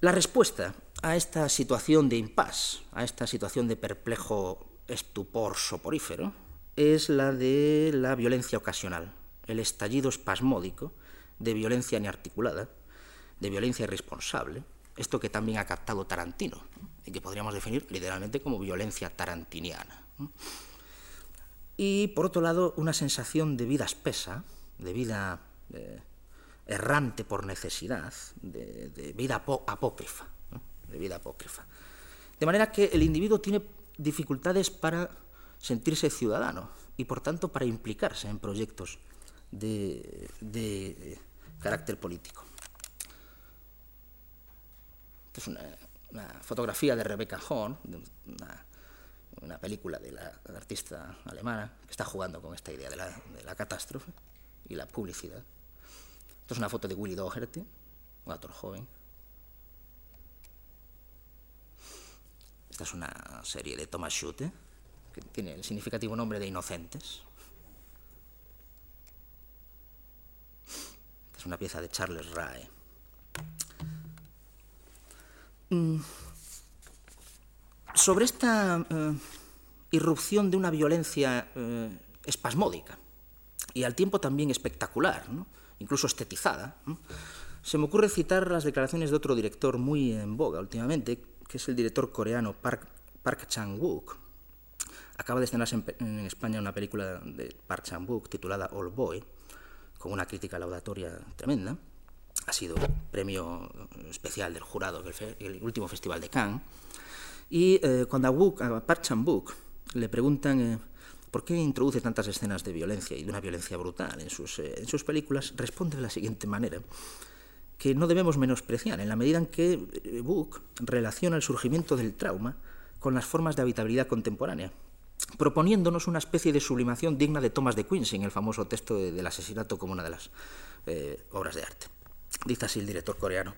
La respuesta a esta situación de impas, a esta situación de perplejo estupor soporífero, es la de la violencia ocasional, el estallido espasmódico de violencia inarticulada, de violencia irresponsable, esto que también ha captado Tarantino, y que podríamos definir literalmente como violencia tarantiniana. Y por otro lado, una sensación de vida espesa, de vida eh, errante por necesidad, de, vida apócrifa, de vida apócrifa. De manera que el individuo tiene dificultades para sentirse ciudadano y por tanto para implicarse en proyectos de carácter político. Esta es una, fotografía de Rebecca Horn, una, una película de la, artista alemana que está jugando con esta idea de la, catástrofe y la publicidad. Esto es una foto de Willy Doherty, un actor joven. Esta es una serie de Thomas Schutte, que tiene el significativo nombre de Inocentes. es una pieza de Charles Rae. Mm. Sobre esta eh, irrupción de una violencia eh, espasmódica y al tiempo también espectacular, incluso estetizada, se me ocurre citar las declaraciones de otro director muy en boga últimamente, que es el director coreano Park, Park Chan-wook. Acaba de estrenarse en, en, España una película de Park Chan-wook titulada Old Boy, con una crítica laudatoria tremenda. Ha sido premio especial del jurado del último festival de Cannes. Y eh, cuando a, Park Chan-wook le preguntan eh, por qué introduce tantas escenas de violencia y de una violencia brutal en sus, eh, en sus películas, responde de la siguiente manera que no debemos menospreciar, en la medida en que Book relaciona el surgimiento del trauma con las formas de habitabilidad contemporánea proponiéndonos una especie de sublimación digna de Thomas de Quincy en el famoso texto del asesinato como una de las eh, obras de arte. Dice así el director coreano.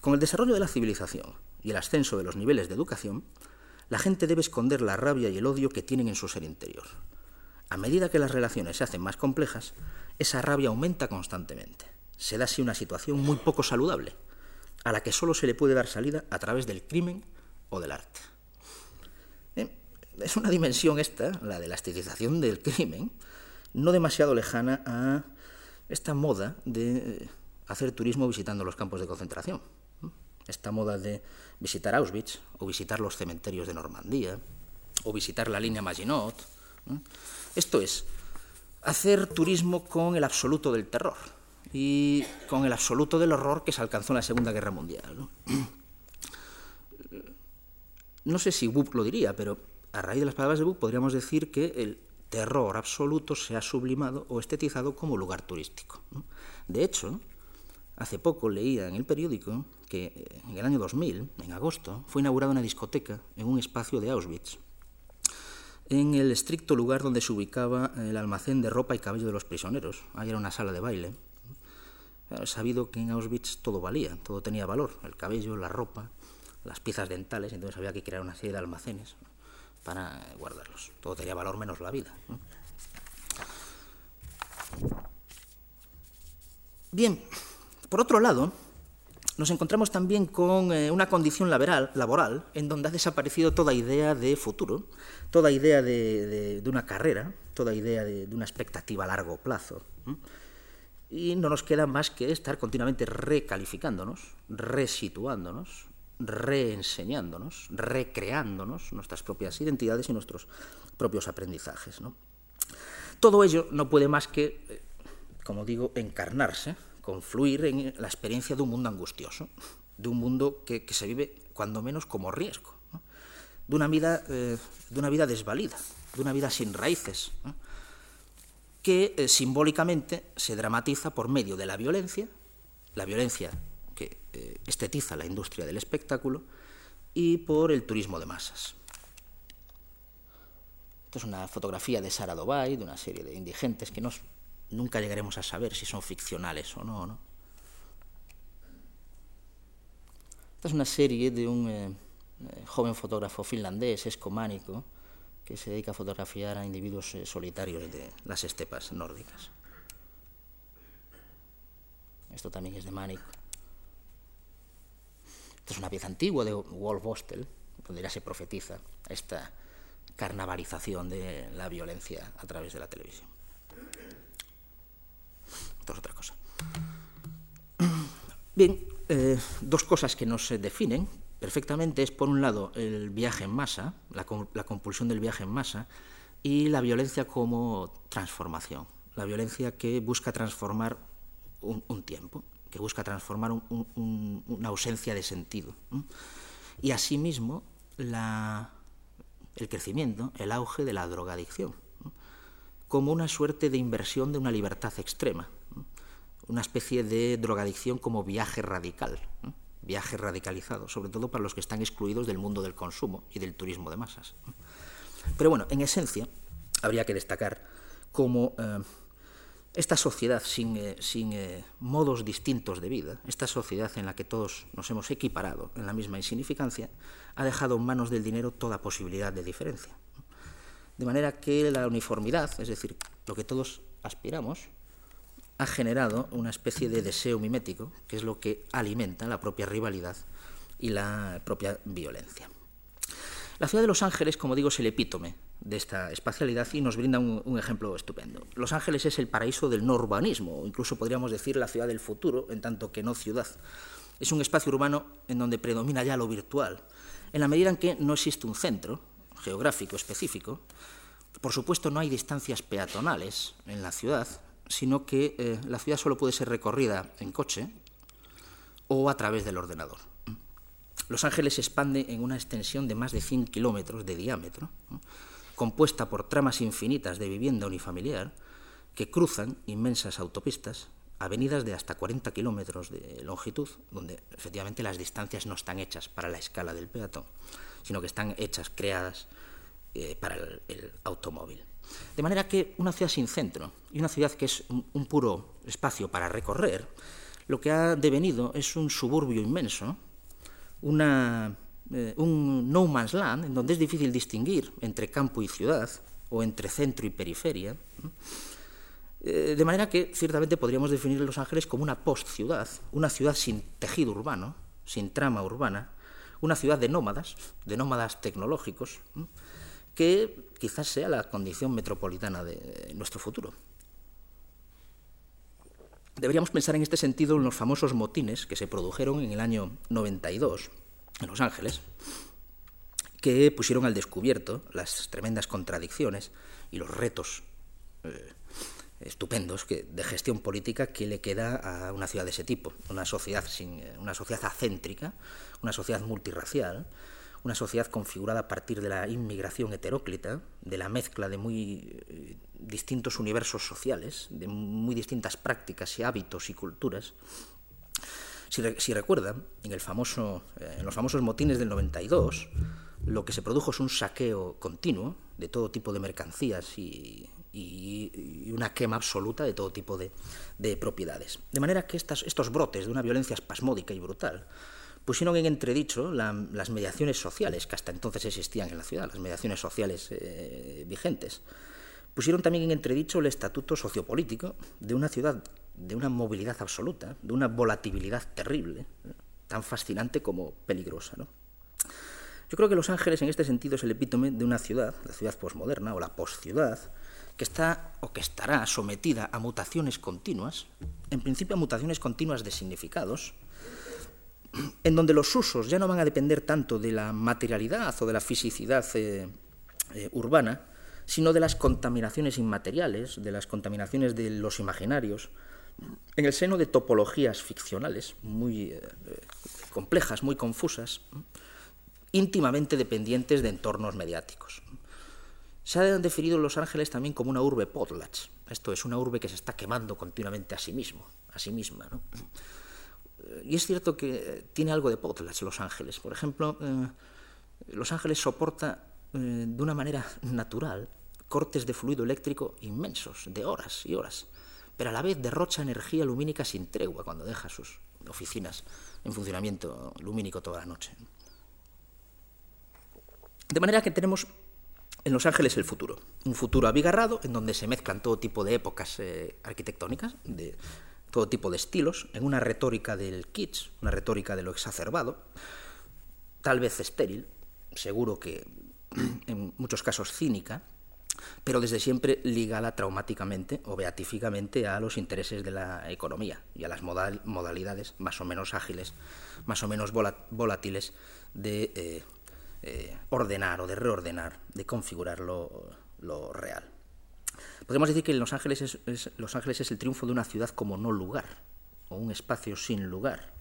Con el desarrollo de la civilización y el ascenso de los niveles de educación, la gente debe esconder la rabia y el odio que tienen en su ser interior. A medida que las relaciones se hacen más complejas, esa rabia aumenta constantemente. Se da así una situación muy poco saludable, a la que solo se le puede dar salida a través del crimen o del arte es una dimensión esta, la de la estetización del crimen, no demasiado lejana a esta moda de hacer turismo visitando los campos de concentración. Esta moda de visitar Auschwitz o visitar los cementerios de Normandía o visitar la línea Maginot. Esto es, hacer turismo con el absoluto del terror y con el absoluto del horror que se alcanzó en la Segunda Guerra Mundial. No, sé si Wupp lo diría, pero a raíz de las palabras de Buch podríamos decir que el terror absoluto se ha sublimado o estetizado como lugar turístico. De hecho, hace poco leía en el periódico que eh, en el año 2000, en agosto, fue inaugurada una discoteca en un espacio de Auschwitz, en el estricto lugar donde se ubicaba el almacén de ropa y cabello de los prisioneros. Ahí era una sala de baile. Sabido que en Auschwitz todo valía, todo tenía valor, el cabello, la ropa, las piezas dentales, entonces había que crear una serie de almacenes para guardarlos. Todo tenía valor menos la vida. Bien, por otro lado, nos encontramos también con eh, una condición laboral, en donde ha desaparecido toda idea de futuro, toda idea de, una carrera, toda idea de, una expectativa a largo plazo. Y no nos queda más que estar continuamente recalificándonos, resituándonos, reenseñándonos, recreándonos nuestras propias identidades y nuestros propios aprendizajes. Todo ello no puede más que, eh, como digo, encarnarse, confluir en la experiencia de un mundo angustioso, de un mundo que, se vive cuando menos como riesgo, de, una vida, eh, de una vida desvalida, de una vida sin raíces, que eh, simbólicamente se dramatiza por medio de la violencia, la violencia que eh, estetiza la industria del espectáculo, y por el turismo de masas. Esto es una fotografía de Sara de una serie de indigentes que nos, nunca llegaremos a saber si son ficcionales o no. Esta es una serie de un eh, joven fotógrafo finlandés, escománico, que se dedica a fotografiar a individuos eh, solitarios de las estepas nórdicas. Esto también es de Manic. Esta es una pieza antigua de Wolf Bostel, donde ya se profetiza esta carnavalización de la violencia a través de la televisión. Esto es otra cosa. Bien, eh, dos cosas que nos definen perfectamente es, por un lado, el viaje en masa, la, compulsión del viaje en masa, y la violencia como transformación, la violencia que busca transformar un, tiempo, que busca transformar una ausencia de sentido. Y asimismo, el crecimiento, el auge de la drogadicción, como una suerte de inversión de una libertad extrema, una especie de drogadicción como viaje radical viaje radicalizado, sobre todo para los que están excluidos del mundo del consumo y del turismo de masas. Pero bueno, en esencia, habría que destacar cómo eh, esta sociedad sin, eh, sin eh, modos distintos de vida, esta sociedad en la que todos nos hemos equiparado en la misma insignificancia, ha dejado en manos del dinero toda posibilidad de diferencia. De manera que la uniformidad, es decir, lo que todos aspiramos, ha generado una especie de deseo mimético, que es lo que alimenta la propia rivalidad y la propia violencia. La ciudad de Los Ángeles, como digo, es el epítome de esta espacialidad y nos brinda un, ejemplo estupendo. Los Ángeles es el paraíso del no urbanismo, incluso podríamos decir la ciudad del futuro, en tanto que no ciudad. Es un espacio urbano en donde predomina ya lo virtual, en la medida en que no existe un centro geográfico específico. Por supuesto, no hay distancias peatonales en la ciudad, sino que eh, la ciudad solo puede ser recorrida en coche o a través del ordenador. Los Ángeles se expande en una extensión de más de 100 kilómetros de diámetro, compuesta por tramas infinitas de vivienda unifamiliar que cruzan inmensas autopistas, avenidas de hasta 40 kilómetros de longitud, donde efectivamente las distancias no están hechas para la escala del peatón, sino que están hechas, creadas eh, para el automóvil. De manera que una ciudad sin centro y una ciudad que es un, puro espacio para recorrer, lo que ha devenido es un suburbio inmenso, eh, un no man's land, en donde es difícil distinguir entre campo y ciudad, o entre centro y periferia. Eh, de manera que ciertamente podríamos definir Los Ángeles como una post-ciudad, una ciudad sin tejido urbano, sin trama urbana, una ciudad de nómadas, de nómadas tecnológicos, que quizás sea la condición metropolitana de nuestro futuro. Deberíamos pensar en este sentido en los famosos motines que se produjeron en el año 92 en Los Ángeles, que pusieron al descubierto las tremendas contradicciones y los retos eh, estupendos que, de gestión política que le queda a una ciudad de ese tipo, una sociedad, sin, eh, una sociedad acéntrica, una sociedad multirracial, una sociedad configurada a partir de la inmigración heteróclita, de la mezcla de muy eh, distintos universos sociales, de muy distintas prácticas y hábitos y culturas. Si, recuerdan, en, el famoso, eh, en los famosos motines del 92, lo que se produjo es un saqueo continuo de todo tipo de mercancías y, una quema absoluta de todo tipo de, propiedades. De manera que estos brotes de una violencia espasmódica y brutal pusieron en entredicho las mediaciones sociales que hasta entonces existían en la ciudad, las mediaciones sociales eh, vigentes. Pusieron también en entredicho el estatuto sociopolítico de una ciudad de una movilidad absoluta, de una volatilidad terrible, tan fascinante como peligrosa. Yo creo que Los Ángeles en este sentido es el epítome de una ciudad, la ciudad posmoderna o la postciudad, que está o que estará sometida a mutaciones continuas, en principio a mutaciones continuas de significados, en donde los usos ya no van a depender tanto de la materialidad o de la fisicidad eh, eh, urbana, sino de las contaminaciones inmateriales, de las contaminaciones de los imaginarios, en el seno de topologías ficcionales muy eh, complejas, muy confusas, íntimamente dependientes de entornos mediáticos. Se ha definido Los Ángeles también como una urbe potlatch, esto es, una urbe que se está quemando continuamente a sí mismo, a sí misma. Y es cierto que tiene algo de potlatch Los Ángeles. Por ejemplo, eh, Los Ángeles soporta eh, de una manera natural cortes de fluido eléctrico inmensos, de horas y horas, pero a la vez derrocha energía lumínica sin tregua cuando deja sus oficinas en funcionamiento lumínico toda la noche. De manera que tenemos en Los Ángeles el futuro, un futuro abigarrado en donde se mezclan todo tipo de épocas eh, arquitectónicas, de todo tipo de estilos, en una retórica del kitsch, una retórica de lo exacerbado, tal vez estéril, seguro que en muchos casos cínica, pero desde siempre ligada traumáticamente o beatíficamente a los intereses de la economía y a las modalidades más o menos ágiles, más o menos volátiles de eh, eh, ordenar o de reordenar, de configurar lo, real. Podemos decir que Los Ángeles es, Los Ángeles es el triunfo de una ciudad como no lugar, o un espacio sin lugar.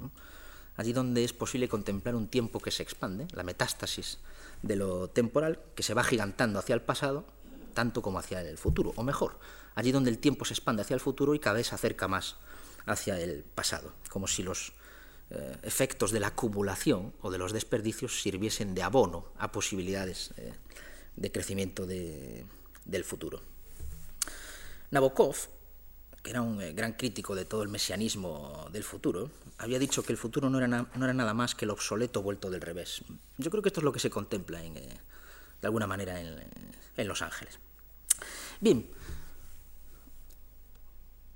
Allí donde es posible contemplar un tiempo que se expande, la metástasis de lo temporal, que se va gigantando hacia el pasado, tanto como hacia el futuro, o mejor, allí donde el tiempo se expande hacia el futuro y cada vez se acerca más hacia el pasado, como si los eh, efectos de la acumulación o de los desperdicios sirviesen de abono a posibilidades eh, de crecimiento del futuro. Nabokov, que era un eh, gran crítico de todo el mesianismo del futuro, había dicho que el futuro no era, nada más que el obsoleto vuelto del revés. Yo creo que esto es lo que se contempla en, de alguna manera en, Los Ángeles. Bien,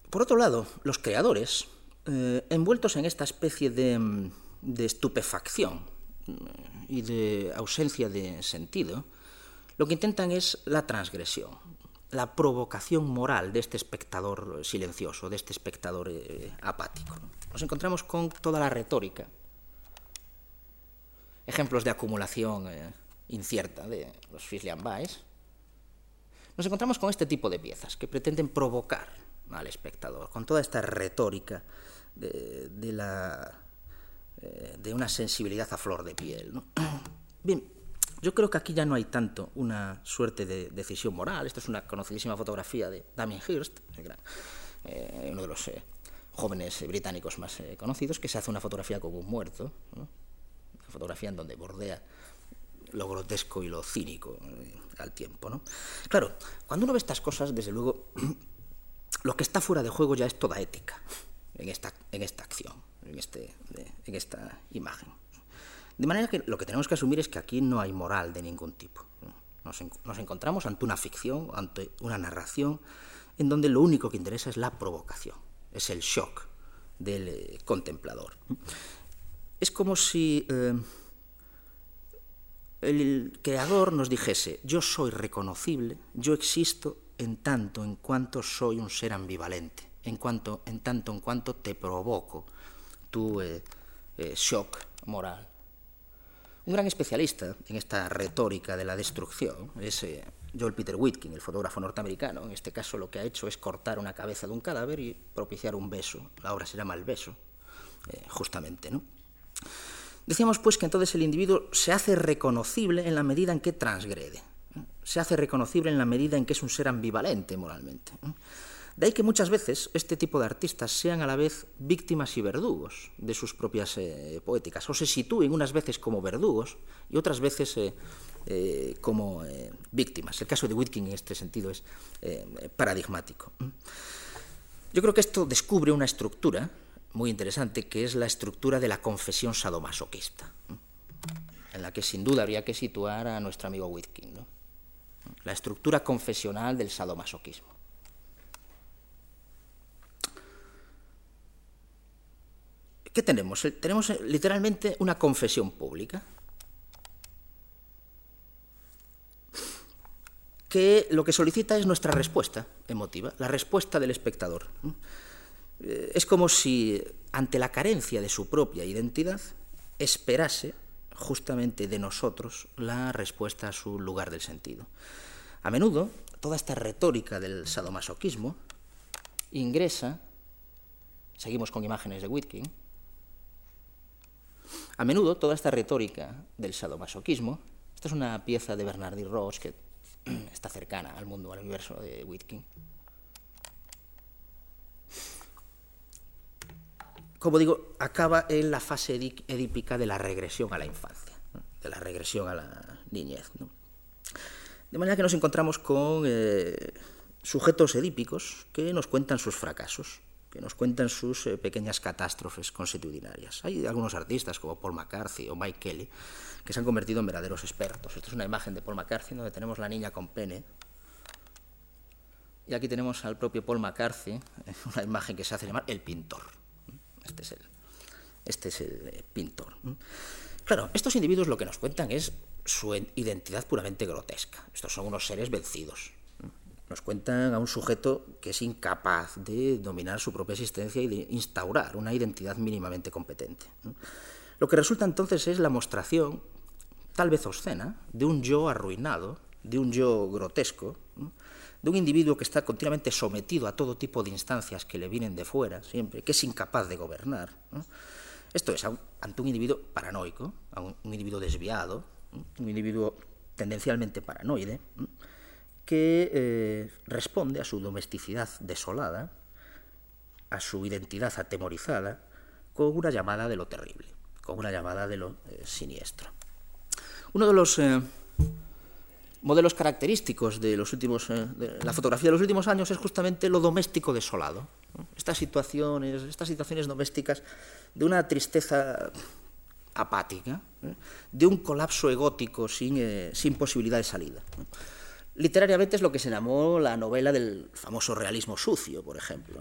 por otro lado, los creadores eh, envueltos en esta especie de, estupefacción y de ausencia de sentido, lo que intentan es la transgresión, la provocación moral de este espectador silencioso, de este espectador eh, apático. Nos encontramos con toda la retórica, ejemplos de acumulación eh, incierta de los Fislian Weiss. Nos encontramos con este tipo de piezas que pretenden provocar al espectador, con toda esta retórica de, la, eh, de una sensibilidad a flor de piel. Bien, yo creo que aquí ya no hay tanto una suerte de decisión moral. Esta es una conocidísima fotografía de Damien Hirst, eh, uno de los eh, jóvenes británicos más conocidos, que se hace una fotografía como un muerto, una fotografía en donde bordea lo grotesco y lo cínico al tiempo. ¿no? Claro, cuando uno ve estas cosas, desde luego, lo que está fuera de juego ya es toda ética en esta, en esta acción, en, este, en esta imagen. De manera que lo que tenemos que asumir es que aquí no hay moral de ningún tipo. Nos, encontramos ante una ficción, ante una narración, en donde lo único que interesa es la provocación, es el shock del eh, contemplador. Es como si eh, el creador nos dijese, yo soy reconocible, yo existo en tanto en cuanto soy un ser ambivalente en, cuanto, en tanto en cuanto te provoco tu eh, shock moral. Un gran especialista en esta retórica de la destrucción es eh, Joel Peter Whitkin, el fotógrafo norteamericano. En este caso lo que ha hecho es cortar una cabeza de un cadáver y propiciar un beso. La obra se llama El beso, justamente. ¿no? Decíamos pues que entonces el individuo se hace reconocible en la medida en que transgrede. Se hace reconocible en la medida en que es un ser ambivalente moralmente. De ahí que muchas veces este tipo de artistas sean a la vez víctimas y verdugos de sus propias eh, poéticas, o se sitúen unas veces como verdugos y otras veces eh, eh, como víctimas. El caso de Whitkin en este sentido es paradigmático. Yo creo que esto descubre una estructura muy interesante, que es la estructura de la confesión sadomasoquista, en la que sin duda habría que situar a nuestro amigo Whitkin. La estructura confesional del sadomasoquismo. ¿Qué tenemos? Tenemos eh, literalmente una confesión pública. que lo que solicita es nuestra respuesta emotiva, la respuesta del espectador. Eh, es como si, ante la carencia de su propia identidad, esperase justamente de nosotros la respuesta a su lugar del sentido. A menudo, toda esta retórica del sadomasoquismo ingresa, seguimos con imágenes de Whitkin, a menudo toda esta retórica del sadomasoquismo, esta es una pieza de Bernardi Ross que está cercana al mundo, al universo de Whitkin, como digo, acaba en la fase edípica de la regresión a la infancia, de la regresión a la niñez. De manera que nos encontramos con eh, sujetos edípicos que nos cuentan sus fracasos, que nos cuentan sus eh, pequeñas catástrofes constitucionarias. Hay algunos artistas como Paul McCarthy o Mike Kelly que se han convertido en verdaderos expertos. Esta es una imagen de Paul McCarthy donde tenemos la niña con pene. Y aquí tenemos al propio Paul McCarthy, una imagen que se hace llamar el pintor. Este es el, este eh, pintor. Claro, estos individuos lo que nos cuentan es su identidad puramente grotesca. Estos son unos seres vencidos. Nos cuentan a un sujeto que es incapaz de dominar su propia existencia y de instaurar una identidad mínimamente competente. Lo que resulta entonces es la mostración, tal vez obscena, de un yo arruinado, de un yo grotesco, de un individuo que está continuamente sometido a todo tipo de instancias que le vienen de fuera, siempre, que es incapaz de gobernar. Esto es ante un individuo paranoico, un, individuo desviado, un individuo tendencialmente paranoide, que eh, responde a su domesticidad desolada, a su identidad atemorizada, con una llamada de lo terrible, con una llamada de lo eh, siniestro. Uno de los eh, modelos característicos de, los últimos, eh, la fotografía de los últimos años es justamente lo doméstico desolado. Estas situaciones, estas situaciones domésticas de una tristeza apática, de un colapso egótico sin posibilidad de salida. Literariamente es lo que se llamó la novela del famoso realismo sucio, por ejemplo.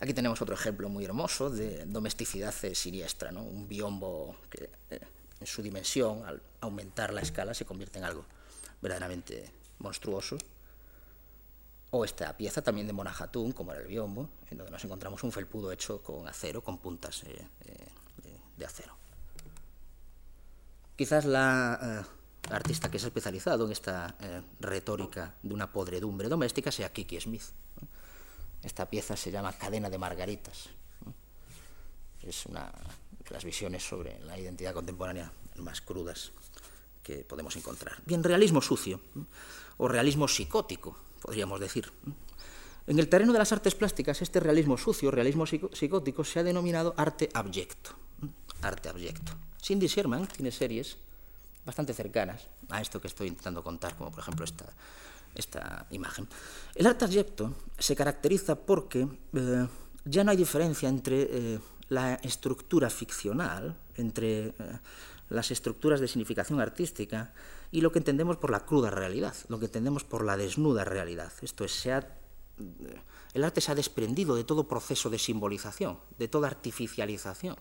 Aquí tenemos otro ejemplo muy hermoso de domesticidad siniestra, ¿no? un biombo que en su dimensión, al aumentar la escala, se convierte en algo verdaderamente monstruoso. O esta pieza también de Monajatún, como era el biombo, en donde nos encontramos un felpudo hecho con acero, con puntas eh, eh, de acero. Quizás la eh, artista que se ha especializado en esta retórica de una podredumbre doméstica sea Kiki Smith. Esta pieza se llama Cadena de Margaritas. Es una las visiones sobre la identidad contemporánea más crudas que podemos encontrar. Bien, realismo sucio o realismo psicótico, podríamos decir. En el terreno de las artes plásticas, este realismo sucio, realismo psicótico, se ha denominado arte abyecto. Arte abyecto. Cindy Sherman tiene series bastante cercanas a esto que estoy intentando contar, como por ejemplo esta, esta imagen. El arte abyecto se caracteriza porque eh, ya no hay diferencia entre eh, la estructura ficcional, entre eh, las estructuras de significación artística y lo que entendemos por la cruda realidad, lo que entendemos por la desnuda realidad. Esto es, eh, el arte se ha desprendido de todo proceso de simbolización, de toda artificialización.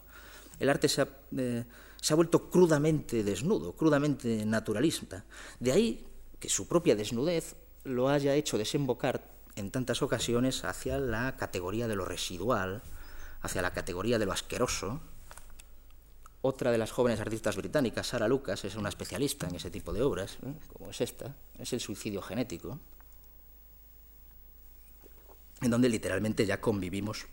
El arte se ha, eh, se ha vuelto crudamente desnudo, crudamente naturalista. De ahí que su propia desnudez lo haya hecho desembocar en tantas ocasiones hacia la categoría de lo residual, hacia la categoría de lo asqueroso. Otra de las jóvenes artistas británicas, Sarah Lucas, es una especialista en ese tipo de obras, ¿eh? como es esta, es el suicidio genético, en donde literalmente ya convivimos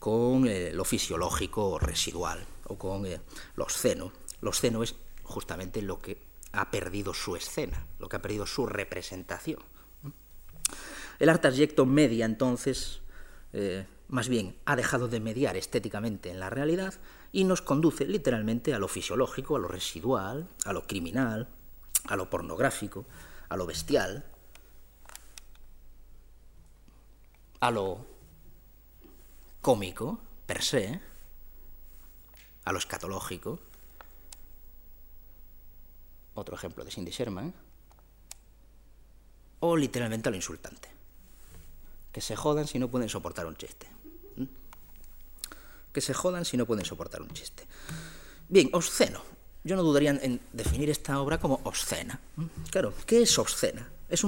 con eh, lo fisiológico residual o con eh, lo obsceno. Lo es justamente lo que ha perdido su escena, lo que ha perdido su representación. El arte abyecto media entonces más bien ha dejado de mediar estéticamente en la realidad y nos conduce literalmente a lo fisiológico, a lo residual, a lo criminal, a lo pornográfico, a lo bestial, a lo cómico per se, a lo escatológico. Otro ejemplo de Cindy Sherman. O literalmente a lo insultante. Que se jodan si no pueden soportar un chiste que se jodan si no pueden soportar un chiste. Bien, obsceno. yo no dudaría en definir esta obra como obscena. Claro, ¿qué es obscena? Es,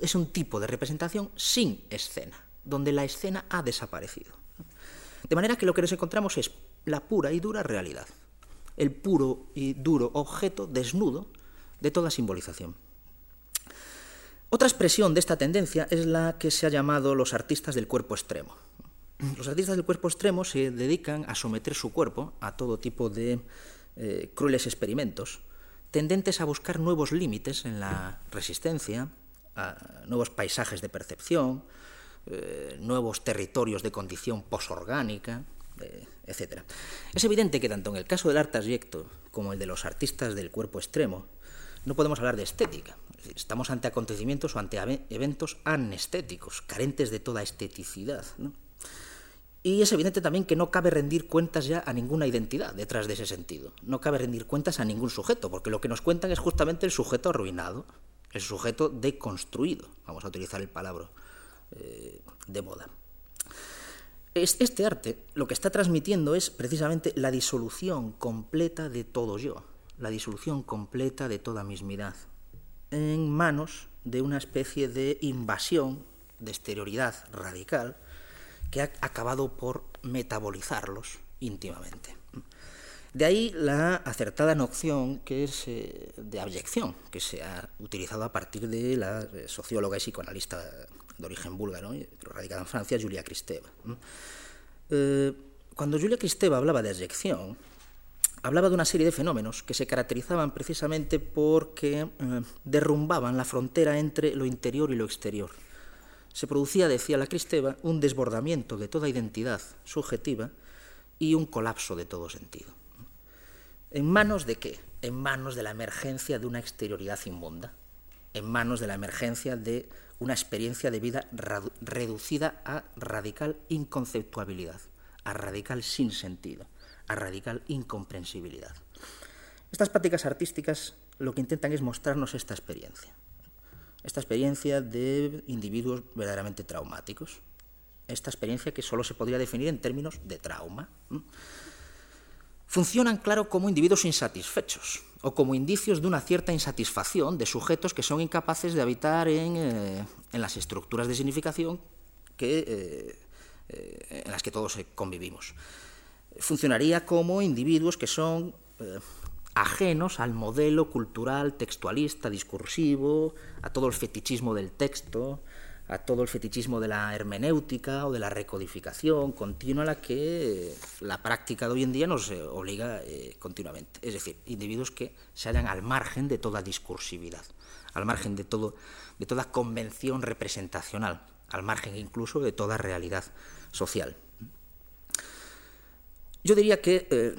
es un tipo de representación sin escena, donde la escena ha desaparecido. De manera que lo que nos encontramos es la pura y dura realidad, el puro y duro objeto desnudo de toda simbolización. Otra expresión de esta tendencia es la que se ha llamado los artistas del cuerpo extremo. Los artistas del cuerpo extremo se dedican a someter su cuerpo a todo tipo de eh, crueles experimentos, tendentes a buscar nuevos límites en la resistencia, a nuevos paisajes de percepción, eh, nuevos territorios de condición posorgánica, etc. Es evidente que tanto en el caso del arte abyecto como el de los artistas del cuerpo extremo, no podemos hablar de estética. Estamos ante acontecimientos o ante eventos anestéticos, carentes de toda esteticidad. Y es evidente también que no cabe rendir cuentas ya a ninguna identidad detrás de ese sentido. No cabe rendir cuentas a ningún sujeto, porque lo que nos cuentan es justamente el sujeto arruinado, el sujeto deconstruido, vamos a utilizar el palabra eh, de moda. Este arte lo que está transmitiendo es precisamente la disolución completa de todo yo, la disolución completa de toda mismidad, en manos de una especie de invasión de exterioridad radical que ha acabado por metabolizarlos íntimamente. De ahí la acertada noción que es eh, de abyección, que se ha utilizado a partir de la eh, socióloga y psicoanalista de origen búlgaro, pero radicada en Francia, Julia Kristeva. Eh, cuando Julia Kristeva hablaba de abyección, hablaba de una serie de fenómenos que se caracterizaban precisamente porque derrumbaban la frontera entre lo interior y lo exterior se producía, decía la Cristeva, un desbordamiento de toda identidad subjetiva y un colapso de todo sentido. ¿En manos de qué? En manos de la emergencia de una exterioridad inmunda, en manos de la emergencia de una experiencia de vida reducida a radical inconceptuabilidad, a radical sinsentido, a radical incomprensibilidad. Estas prácticas artísticas lo que intentan es mostrarnos esta experiencia esta experiencia de individuos verdaderamente traumáticos, esta experiencia que solo se podría definir en términos de trauma. Funcionan, claro, como individuos insatisfechos o como indicios de una cierta insatisfacción de sujetos que son incapaces de habitar en, eh, las estructuras de significación que, eh, eh, en las que todos convivimos. Funcionaría como individuos que son ajenos al modelo cultural, textualista, discursivo, a todo el fetichismo del texto, a todo el fetichismo de la hermenéutica o de la recodificación continua a la que la práctica de hoy en día nos eh, obliga eh, continuamente. Es decir, individuos que se hallan al margen de toda discursividad, al margen de, todo, de toda convención representacional, al margen incluso de toda realidad social. Yo diría que eh,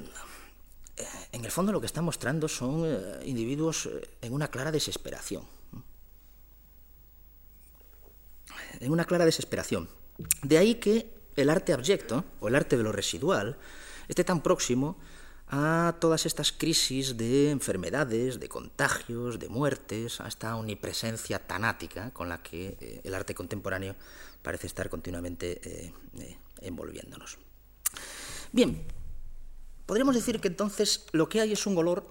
en el fondo lo que está mostrando son individuos en una clara desesperación. En una clara desesperación. De ahí que el arte abyecto, o el arte de lo residual, esté tan próximo a todas estas crisis de enfermedades, de contagios, de muertes, a esta omnipresencia tanática con la que eh, el arte contemporáneo parece estar continuamente envolviéndonos. Bien, Podríamos decir que entonces lo que hay es un olor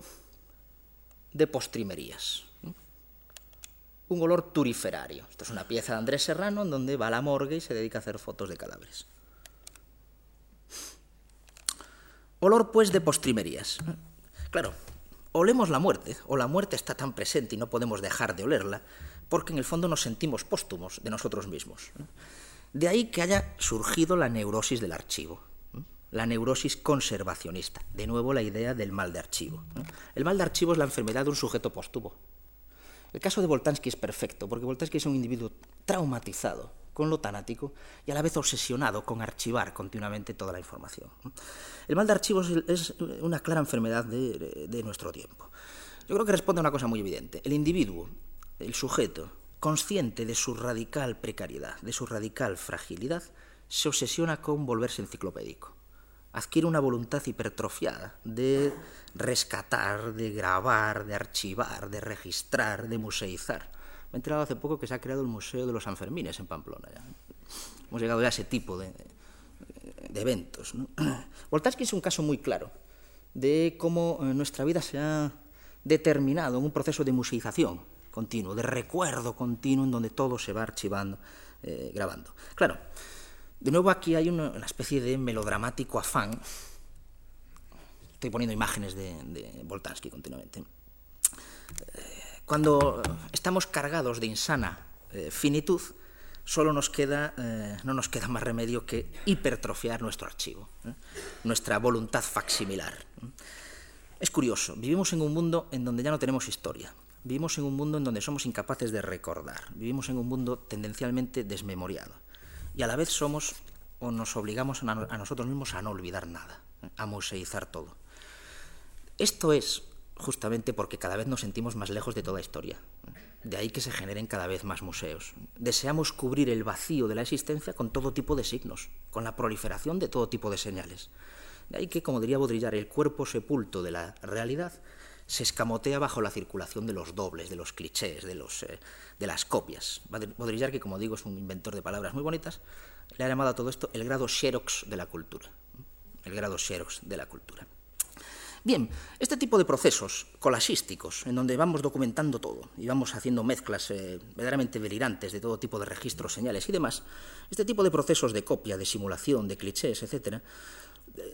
de postrimerías, un olor turiferario. Esto es una pieza de Andrés Serrano en donde va a la morgue y se dedica a hacer fotos de cadáveres. Olor, pues, de postrimerías. Claro, olemos la muerte, o la muerte está tan presente y no podemos dejar de olerla, porque en el fondo nos sentimos póstumos de nosotros mismos. De ahí que haya surgido la neurosis del archivo la neurosis conservacionista. De nuevo la idea del mal de archivo. El mal de archivo es la enfermedad de un sujeto póstumo. El caso de Voltansky es perfecto, porque Voltansky es un individuo traumatizado con lo tanático y a la vez obsesionado con archivar continuamente toda la información. El mal de archivo es una clara enfermedad de, de nuestro tiempo. Yo creo que responde a una cosa muy evidente. El individuo, el sujeto, consciente de su radical precariedad, de su radical fragilidad, se obsesiona con volverse enciclopédico adquiere una voluntad hipertrofiada de rescatar, de grabar, de archivar, de registrar, de museizar. Me he enterado hace poco que se ha creado el Museo de los Sanfermines en Pamplona. Hemos llegado ya a ese tipo de, de eventos. ¿no? es un caso muy claro de cómo eh, nuestra vida se ha determinado en un proceso de museización continuo, de recuerdo continuo en donde todo se va archivando, eh, grabando. Claro, de nuevo aquí hay una, especie de melodramático afán. Estoy poniendo imágenes de, de continuamente. Eh, cuando estamos cargados de insana finitud, solo nos queda, eh, no nos queda más remedio que hipertrofiar nuestro archivo, ¿eh? nuestra voluntad facsimilar. Es curioso, vivimos en un mundo en donde ya no tenemos historia, vivimos en un mundo en donde somos incapaces de recordar, vivimos en un mundo tendencialmente desmemoriado y a la vez somos o nos obligamos a, nosotros mismos a no olvidar nada, a museizar todo. Esto es justamente porque cada vez nos sentimos más lejos de toda historia. De ahí que se generen cada vez más museos. Deseamos cubrir el vacío de la existencia con todo tipo de signos, con la proliferación de todo tipo de señales. De ahí que, como diría Baudrillard, el cuerpo sepulto de la realidad se escamotea bajo la circulación de los dobles, de los clichés, de, los, eh, de las copias. Baudrillard, que como digo es un inventor de palabras muy bonitas, le ha llamado a todo esto el grado xerox de la cultura. El grado xerox de la cultura. Bien, este tipo de procesos colasísticos, en donde vamos documentando todo y vamos haciendo mezclas eh, verdaderamente delirantes de todo tipo de registros, señales y demás, este tipo de procesos de copia, de simulación, de clichés, etc.,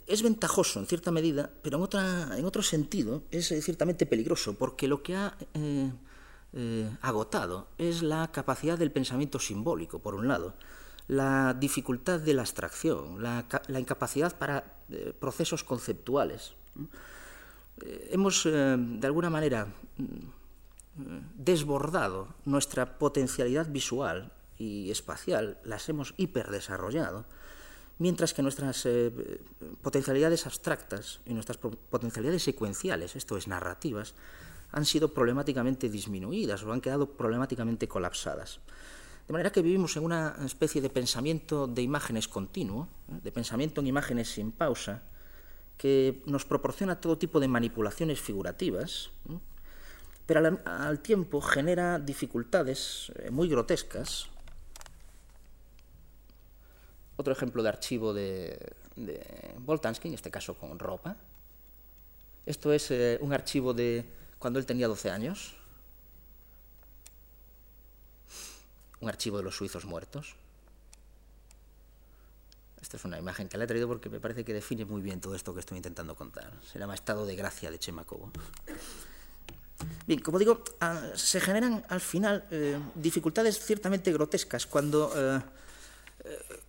es ventajoso en cierta medida, pero en, otra, en otro sentido es eh, ciertamente peligroso, porque lo que ha eh, agotado es la capacidad del pensamiento simbólico, por un lado, la dificultad de la abstracción, la, la incapacidad para procesos conceptuales. Eh, hemos, eh, de alguna manera, mm, desbordado nuestra potencialidad visual y espacial, las hemos hiperdesarrollado, mientras que nuestras eh, potencialidades abstractas y nuestras potencialidades secuenciales, esto es, narrativas, han sido problemáticamente disminuidas o han quedado problemáticamente colapsadas. De manera que vivimos en una especie de pensamiento de imágenes continuo, de pensamiento en imágenes sin pausa, que nos proporciona todo tipo de manipulaciones figurativas, pero al, tiempo genera dificultades eh, muy grotescas. Otro ejemplo de archivo de, de Voltansky, en este caso con ropa. Esto es eh, un archivo de cuando él tenía 12 años, un archivo de los suizos muertos. Esta es una imagen que le he traído porque me parece que define muy bien todo esto que estoy intentando contar. Se llama Estado de Gracia de Chemacobo. Bien, como digo, ah, se generan al final eh, dificultades ciertamente grotescas cuando, eh,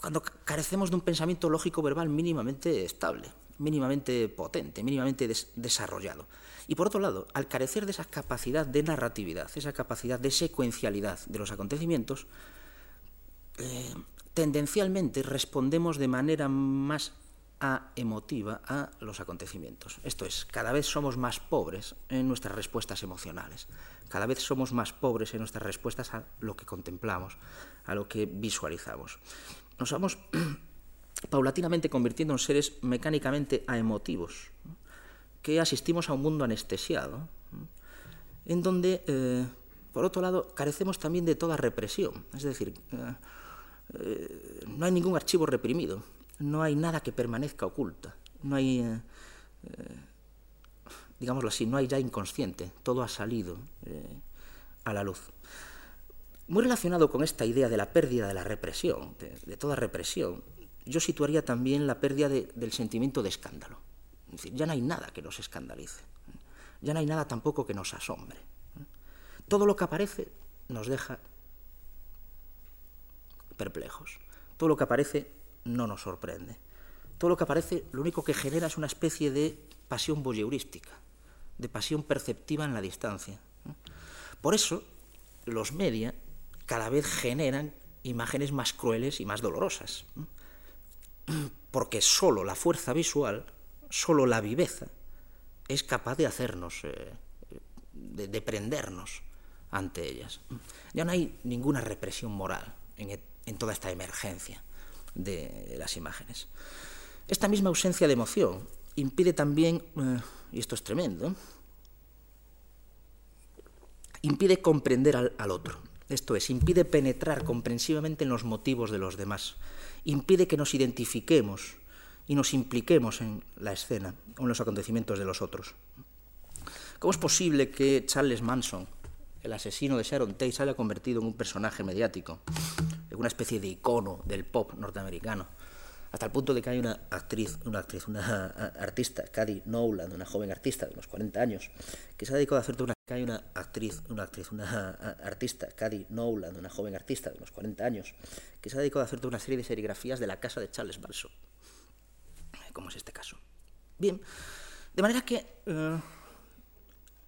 cuando carecemos de un pensamiento lógico verbal mínimamente estable, mínimamente potente, mínimamente desarrollado. Y por otro lado, al carecer de esa capacidad de narratividad, esa capacidad de secuencialidad de los acontecimientos, tendencialmente respondemos de manera más emotiva a los acontecimientos. Esto es, cada vez somos más pobres en nuestras respuestas emocionales, cada vez somos más pobres en nuestras respuestas a lo que contemplamos, a lo que visualizamos. Nos vamos paulatinamente convirtiendo en seres mecánicamente emotivos, que asistimos a un mundo anestesiado, en donde, eh, por otro lado, carecemos también de toda represión. Es decir, eh, eh, no hay ningún archivo reprimido, no hay nada que permanezca oculta, no hay, digámoslo así, no hay ya inconsciente, todo ha salido a la luz. Muy relacionado con esta idea de la pérdida de la represión, de, toda represión, yo situaría también la pérdida del sentimiento de escándalo. Ya no hay nada que nos escandalice, ya no hay nada tampoco que nos asombre. Todo lo que aparece nos deja perplejos. Todo lo que aparece no nos sorprende. Todo lo que aparece lo único que genera es una especie de pasión voyeurística, de pasión perceptiva en la distancia. Por eso, los media cada vez generan imágenes más crueles y más dolorosas. Porque solo la fuerza visual, solo la viveza, es capaz de hacernos, eh, de, de, prendernos ante ellas. Ya no hay ninguna represión moral en, en toda esta emergencia de las imágenes. Esta misma ausencia de emoción impide también, eh, y esto es tremendo, impide comprender al, otro. Esto es, impide penetrar comprensivamente en los motivos de los demás. Impide que nos identifiquemos y nos impliquemos en la escena o en los acontecimientos de los otros. ¿Cómo es posible que Charles Manson, el asesino de Sharon Tate, se haya convertido en un personaje mediático, en una especie de icono del pop norteamericano? hasta el punto de que hay una actriz, una actriz, una artista, Cady Nowland, una joven artista de unos 40 años, que se ha dedicado a hacerte una hay una actriz, una actriz, una artista, Cady Nowland, una joven artista de unos 40 años, que se ha dedicado a hacerte una serie de serigrafías de la casa de Charles Manson, como es este caso. Bien, de manera que eh,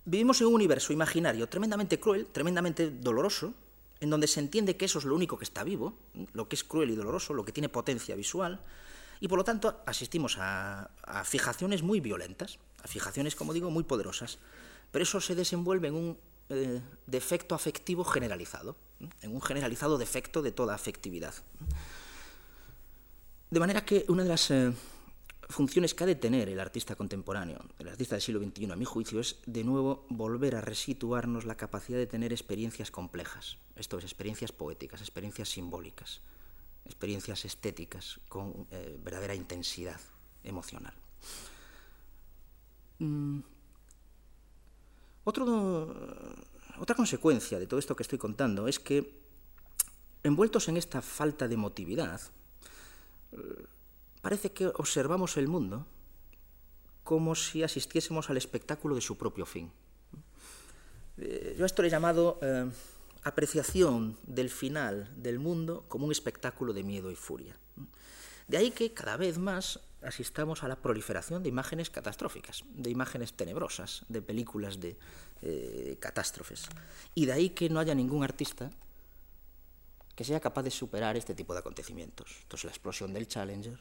vivimos en un universo imaginario tremendamente cruel, tremendamente doloroso, en donde se entiende que eso es lo único que está vivo, lo que es cruel y doloroso, lo que tiene potencia visual, y por lo tanto asistimos a, fijaciones muy violentas, a fijaciones, como digo, muy poderosas, pero eso se desenvuelve en un eh, defecto afectivo generalizado, en un generalizado defecto de toda afectividad. De manera que una de las eh, funciones que ha de tener el artista contemporáneo, el artista del siglo XXI, a mi juicio, es de nuevo volver a resituarnos la capacidad de tener experiencias complejas, esto es, experiencias poéticas, experiencias simbólicas, experiencias estéticas con eh, verdadera intensidad emocional. Mm. Otra consecuencia de todo esto que estoy contando es que, envueltos en esta falta de emotividad, parece que observamos el mundo como si asistiésemos al espectáculo de su propio fin. Eh, yo esto le he llamado eh, apreciación del final del mundo como un espectáculo de miedo y furia. De ahí que cada vez más asistamos a la proliferación de imágenes catastróficas, de imágenes tenebrosas, de películas de eh, catástrofes. Y de ahí que no haya ningún artista que sea capaz de superar este tipo de acontecimientos. Entonces la explosión del Challenger,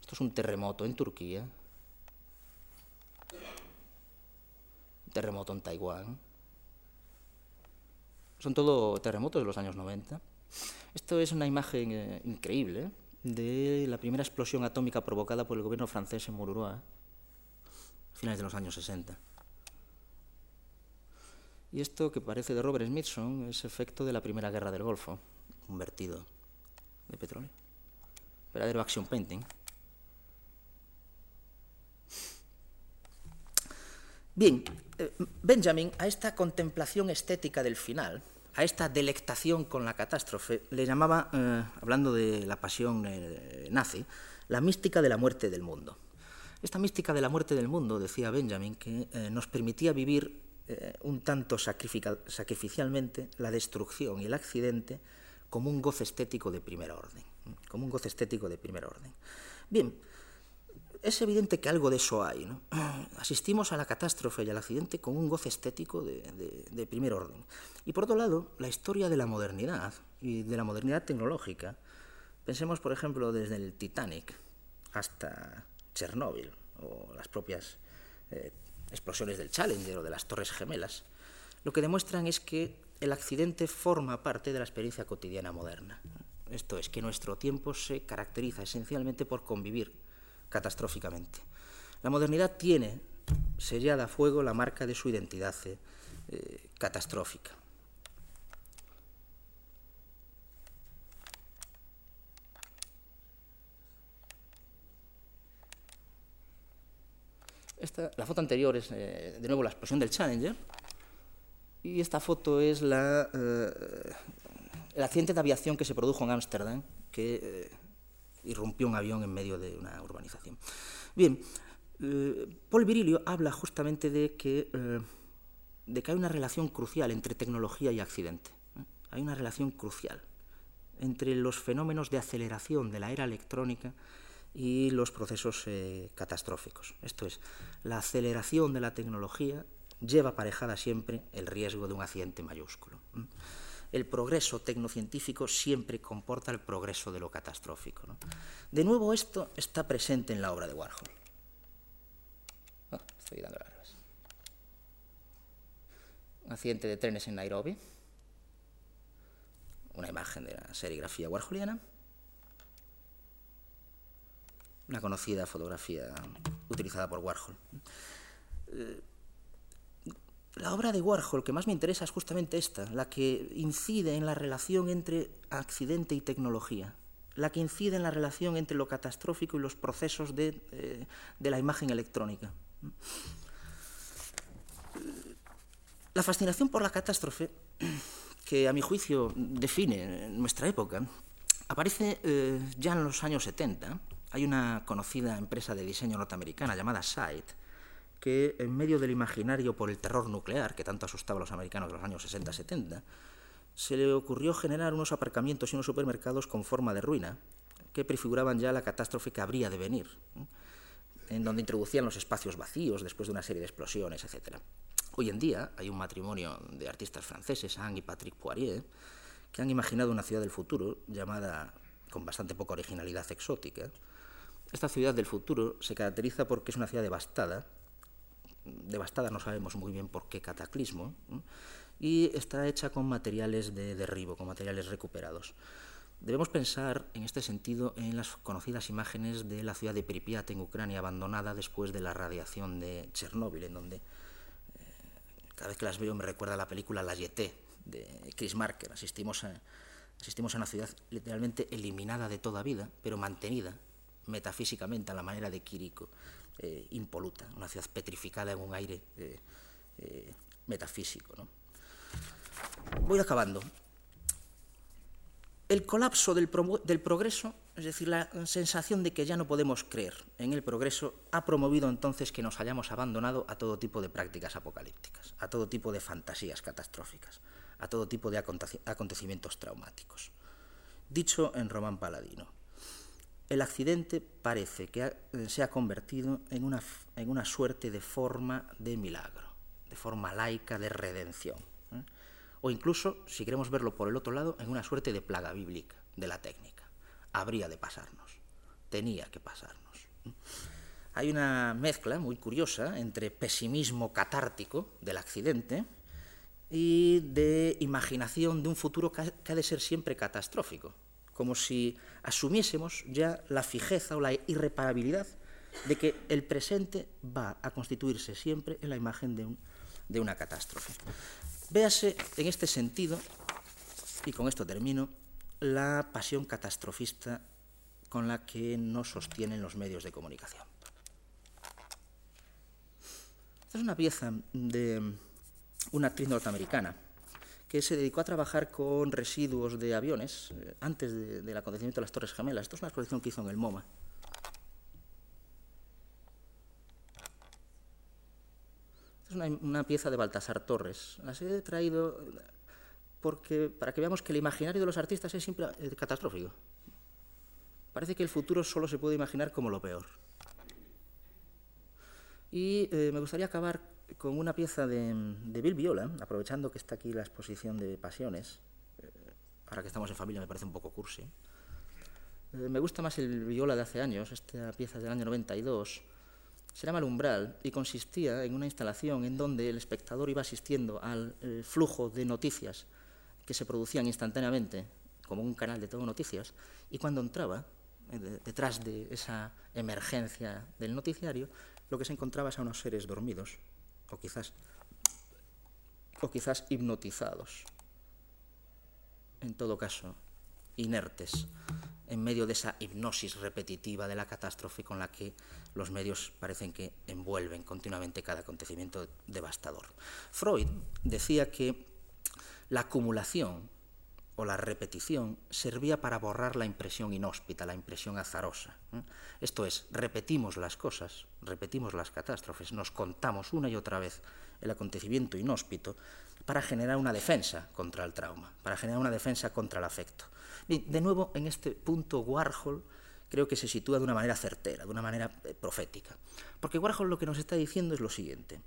Esto es un terremoto en Turquía, un terremoto en Taiwán. Son todo terremotos de los años 90. Esto es una imagen eh, increíble de la primera explosión atómica provocada por el gobierno francés en Mururoa, a finales de los años 60. Y esto que parece de Robert Smithson es efecto de la primera guerra del Golfo, un vertido de petróleo. Verdadero action painting. Bien, eh, Benjamin, a esta contemplación estética del final, a esta delectación con la catástrofe, le llamaba, eh, hablando de la pasión eh, nazi, la mística de la muerte del mundo. Esta mística de la muerte del mundo, decía Benjamin, que nos permitía vivir un tanto sacrificialmente la destrucción y el accidente como un goce estético de primer orden, como un goce estético de primer orden. Bien, es evidente que algo de eso hay. Asistimos a la catástrofe y al accidente con un goce estético de, primer orden. Y por otro lado, la historia de la modernidad y de la modernidad tecnológica, pensemos por ejemplo desde el Titanic hasta Chernóbil o las propias eh, explosiones del Challenger o de las Torres Gemelas, lo que demuestran es que el accidente forma parte de la experiencia cotidiana moderna. Esto es, que nuestro tiempo se caracteriza esencialmente por convivir catastróficamente. La modernidad tiene sellada a fuego la marca de su identidad eh, eh, catastrófica. Esta, la foto anterior es eh, de nuevo la explosión del Challenger y esta foto es la, el accidente de aviación que se produjo en Ámsterdam, que irrumpió un avión en medio de una urbanización. Bien, eh, Paul Virilio habla justamente de que, eh, de que hay una relación crucial entre tecnología y accidente. ¿eh? Hay una relación crucial entre los fenómenos de aceleración de la era electrónica y los procesos catastróficos. Esto es, la aceleración de la tecnología lleva aparejada siempre el riesgo de un accidente mayúsculo el progreso tecnocientífico siempre comporta el progreso de lo catastrófico. De nuevo, esto está presente en la obra de Warhol. estoy dando largas. Un accidente de trenes en Nairobi. Una imagen de la serigrafía warholiana. Una conocida fotografía utilizada por Warhol. Eh, la obra de Warhol que más me interesa es justamente esta, la que incide en la relación entre accidente y tecnología. la que incide en la relación entre lo catastrófico y los procesos de, eh, la imagen electrónica. La fascinación por la catástrofe, que a mi juicio define nuestra época, aparece eh, ya en los años 70. Hay una conocida empresa de diseño norteamericana llamada Sight, que en medio del imaginario por el terror nuclear que tanto asustaba a los americanos de los años 60-70, se le ocurrió generar unos aparcamientos y unos supermercados con forma de ruina, que prefiguraban ya la catástrofe que habría de venir, en donde introducían los espacios vacíos después de una serie de explosiones, etc. Hoy en día hay un matrimonio de artistas franceses, Anne y Patrick Poirier, que han imaginado una ciudad del futuro llamada, con bastante poca originalidad exótica. Esta ciudad del futuro se caracteriza porque es una ciudad devastada, devastada no sabemos muy bien por qué cataclismo, y está hecha con materiales de derribo, con materiales recuperados. Debemos pensar en este sentido en las conocidas imágenes de la ciudad de Pripyat en Ucrania abandonada después de la radiación de Chernóbil, en donde eh, cada vez que las veo me recuerda la película La Jetée de Chris Marker. Asistimos a, asistimos a una ciudad literalmente eliminada de toda vida, pero mantenida metafísicamente a la manera de Quirico, eh, impoluta, una ciudad petrificada en un aire eh, eh, metafísico. ¿no? Voy acabando. El colapso del, del, progreso, es decir, la sensación de que ya no podemos creer en el progreso, ha promovido entonces que nos hayamos abandonado a todo tipo de prácticas apocalípticas, a todo tipo de fantasías catastróficas a todo tipo de acontecimientos traumáticos. Dicho en Román Paladino, el accidente parece que eh, se ha convertido en una, en una suerte de forma de milagro, de forma laica de redención. ¿eh? O incluso, si queremos verlo por el otro lado, en una suerte de plaga bíblica de la técnica. Habría de pasarnos, tenía que pasarnos. ¿eh? Hay una mezcla muy curiosa entre pesimismo catártico del accidente, y de imaginación de un futuro que ha de ser siempre catastrófico, como si asumiésemos ya la fijeza o la irreparabilidad de que el presente va a constituirse siempre en la imagen de, un, de una catástrofe. Véase en este sentido, y con esto termino, la pasión catastrofista con la que nos sostienen los medios de comunicación. Esta es una pieza de una actriz norteamericana que se dedicó a trabajar con residuos de aviones eh, antes de, del acontecimiento de las Torres Gemelas. Esto es una exposición que hizo en el MoMA. Es una, pieza de Baltasar Torres. Las he traído porque, para que veamos que el imaginario de los artistas es siempre eh, catastrófico. Parece que el futuro solo se puede imaginar como lo peor. Y eh, me gustaría acabar con una pieza de, de, Bill Viola, aprovechando que está aquí la exposición de Pasiones, eh, ahora que estamos en familia me parece un poco cursi. Eh, me gusta más el Viola de hace años, esta pieza es del año 92. Se llama El Umbral y consistía en una instalación en donde el espectador iba asistiendo al eh, flujo de noticias que se producían instantáneamente, como un canal de todo noticias, y cuando entraba, de, detrás de esa emergencia del noticiario, lo que se encontraba eran unos seres dormidos, o quizás, o quizás hipnotizados, en todo caso, inertes, en medio de esa hipnosis repetitiva de la catástrofe con la que los medios parecen que envuelven continuamente cada acontecimiento devastador. Freud decía que la acumulación o la repetición servía para borrar la impresión inhóspita, la impresión azarosa. Esto es, repetimos las cosas, repetimos las catástrofes, nos contamos una y otra vez el acontecimiento inhóspito para generar una defensa contra el trauma, para generar una defensa contra el afecto. De nuevo, en este punto Warhol creo que se sitúa de una manera certera, de una manera eh, profética. Porque Warhol lo que nos está diciendo es lo siguiente.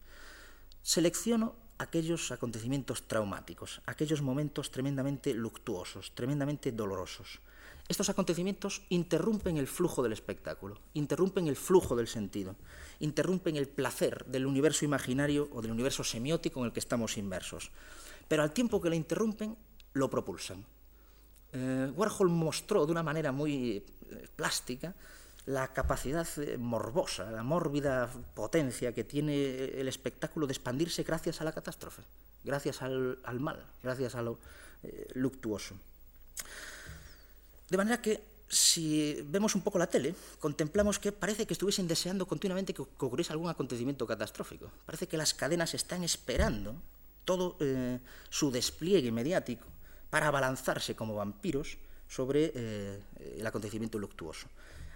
Selecciono aquellos acontecimientos traumáticos, aquellos momentos tremendamente luctuosos, tremendamente dolorosos. Estos acontecimientos interrumpen el flujo del espectáculo, interrumpen el flujo del sentido, interrumpen el placer del universo imaginario o del universo semiótico en el que estamos inmersos. Pero al tiempo que lo interrumpen, lo propulsan. Eh, Warhol mostró de una manera muy eh, plástica la capacidad eh, morbosa, la mórbida potencia que tiene el espectáculo de expandirse gracias a la catástrofe, gracias al, al mal, gracias a lo eh, luctuoso. De manera que si vemos un poco la tele, contemplamos que parece que estuviesen deseando continuamente que ocurriese algún acontecimiento catastrófico. Parece que las cadenas están esperando todo eh, su despliegue mediático para abalanzarse como vampiros sobre el acontecimiento luctuoso.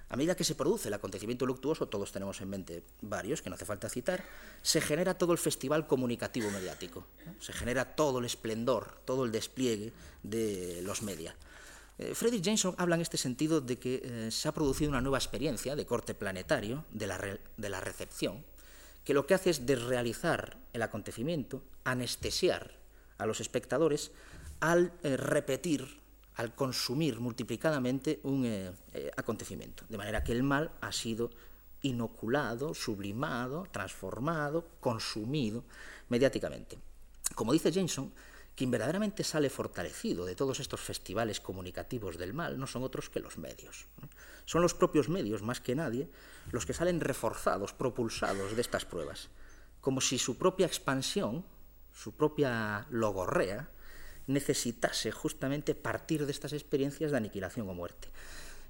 A medida que se produce el acontecimiento luctuoso, todos tenemos en mente varios, que no hace falta citar, se genera todo el festival comunicativo mediático, se genera todo el esplendor, todo el despliegue de los medios. Eh, Frederick Jameson habla en este sentido de que eh, se ha producido una nueva experiencia de corte planetario de la, de la recepción, que lo que hace es desrealizar el acontecimiento, anestesiar a los espectadores al eh, repetir, al consumir multiplicadamente un acontecimiento. De manera que el mal ha sido inoculado, sublimado, transformado, consumido mediáticamente. Como dice Jameson, quien verdaderamente sale fortalecido de todos estos festivales comunicativos del mal no son otros que los medios. Son los propios medios, más que nadie, los que salen reforzados, propulsados de estas pruebas, como si su propia expansión, su propia logorrea, necesitase justamente partir de estas experiencias de aniquilación o muerte.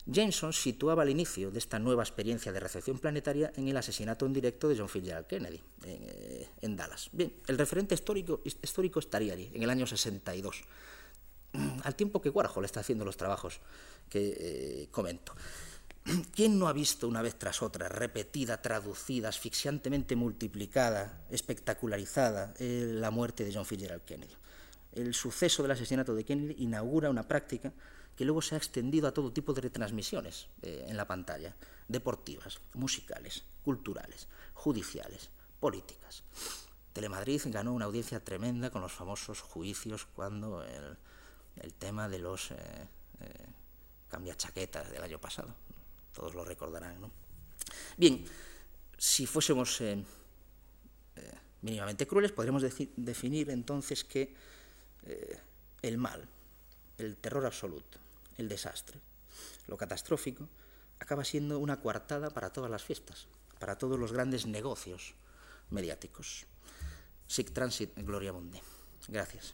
Jameson situaba el inicio de esta nueva experiencia de recepción planetaria en el asesinato en directo de John Fitzgerald Kennedy en, eh, Dallas. Bien, el referente histórico, histórico estaría allí, en el año 62, al tiempo que Warhol está haciendo los trabajos que eh, comento. ¿Quién no ha visto una vez tras otra, repetida, traducida, asfixiantemente multiplicada, espectacularizada, eh, la muerte de John Fitzgerald Kennedy? El suceso del asesinato de Kennedy inaugura una práctica que luego se ha extendido a todo tipo de retransmisiones eh, en la pantalla, deportivas, musicales, culturales, judiciales, políticas. Telemadrid ganó una audiencia tremenda con los famosos juicios cuando el, tema de los eh, eh, cambiachaquetas del año pasado. Todos lo recordarán, ¿no? Bien, si fuésemos mínimamente crueles, podríamos definir entonces que el mal, el terror absoluto, el desastre. Lo catastrófico acaba siendo una coartada para todas las fiestas, para todos los grandes negocios mediáticos. Sic transit, Gloria Mundi. Gracias.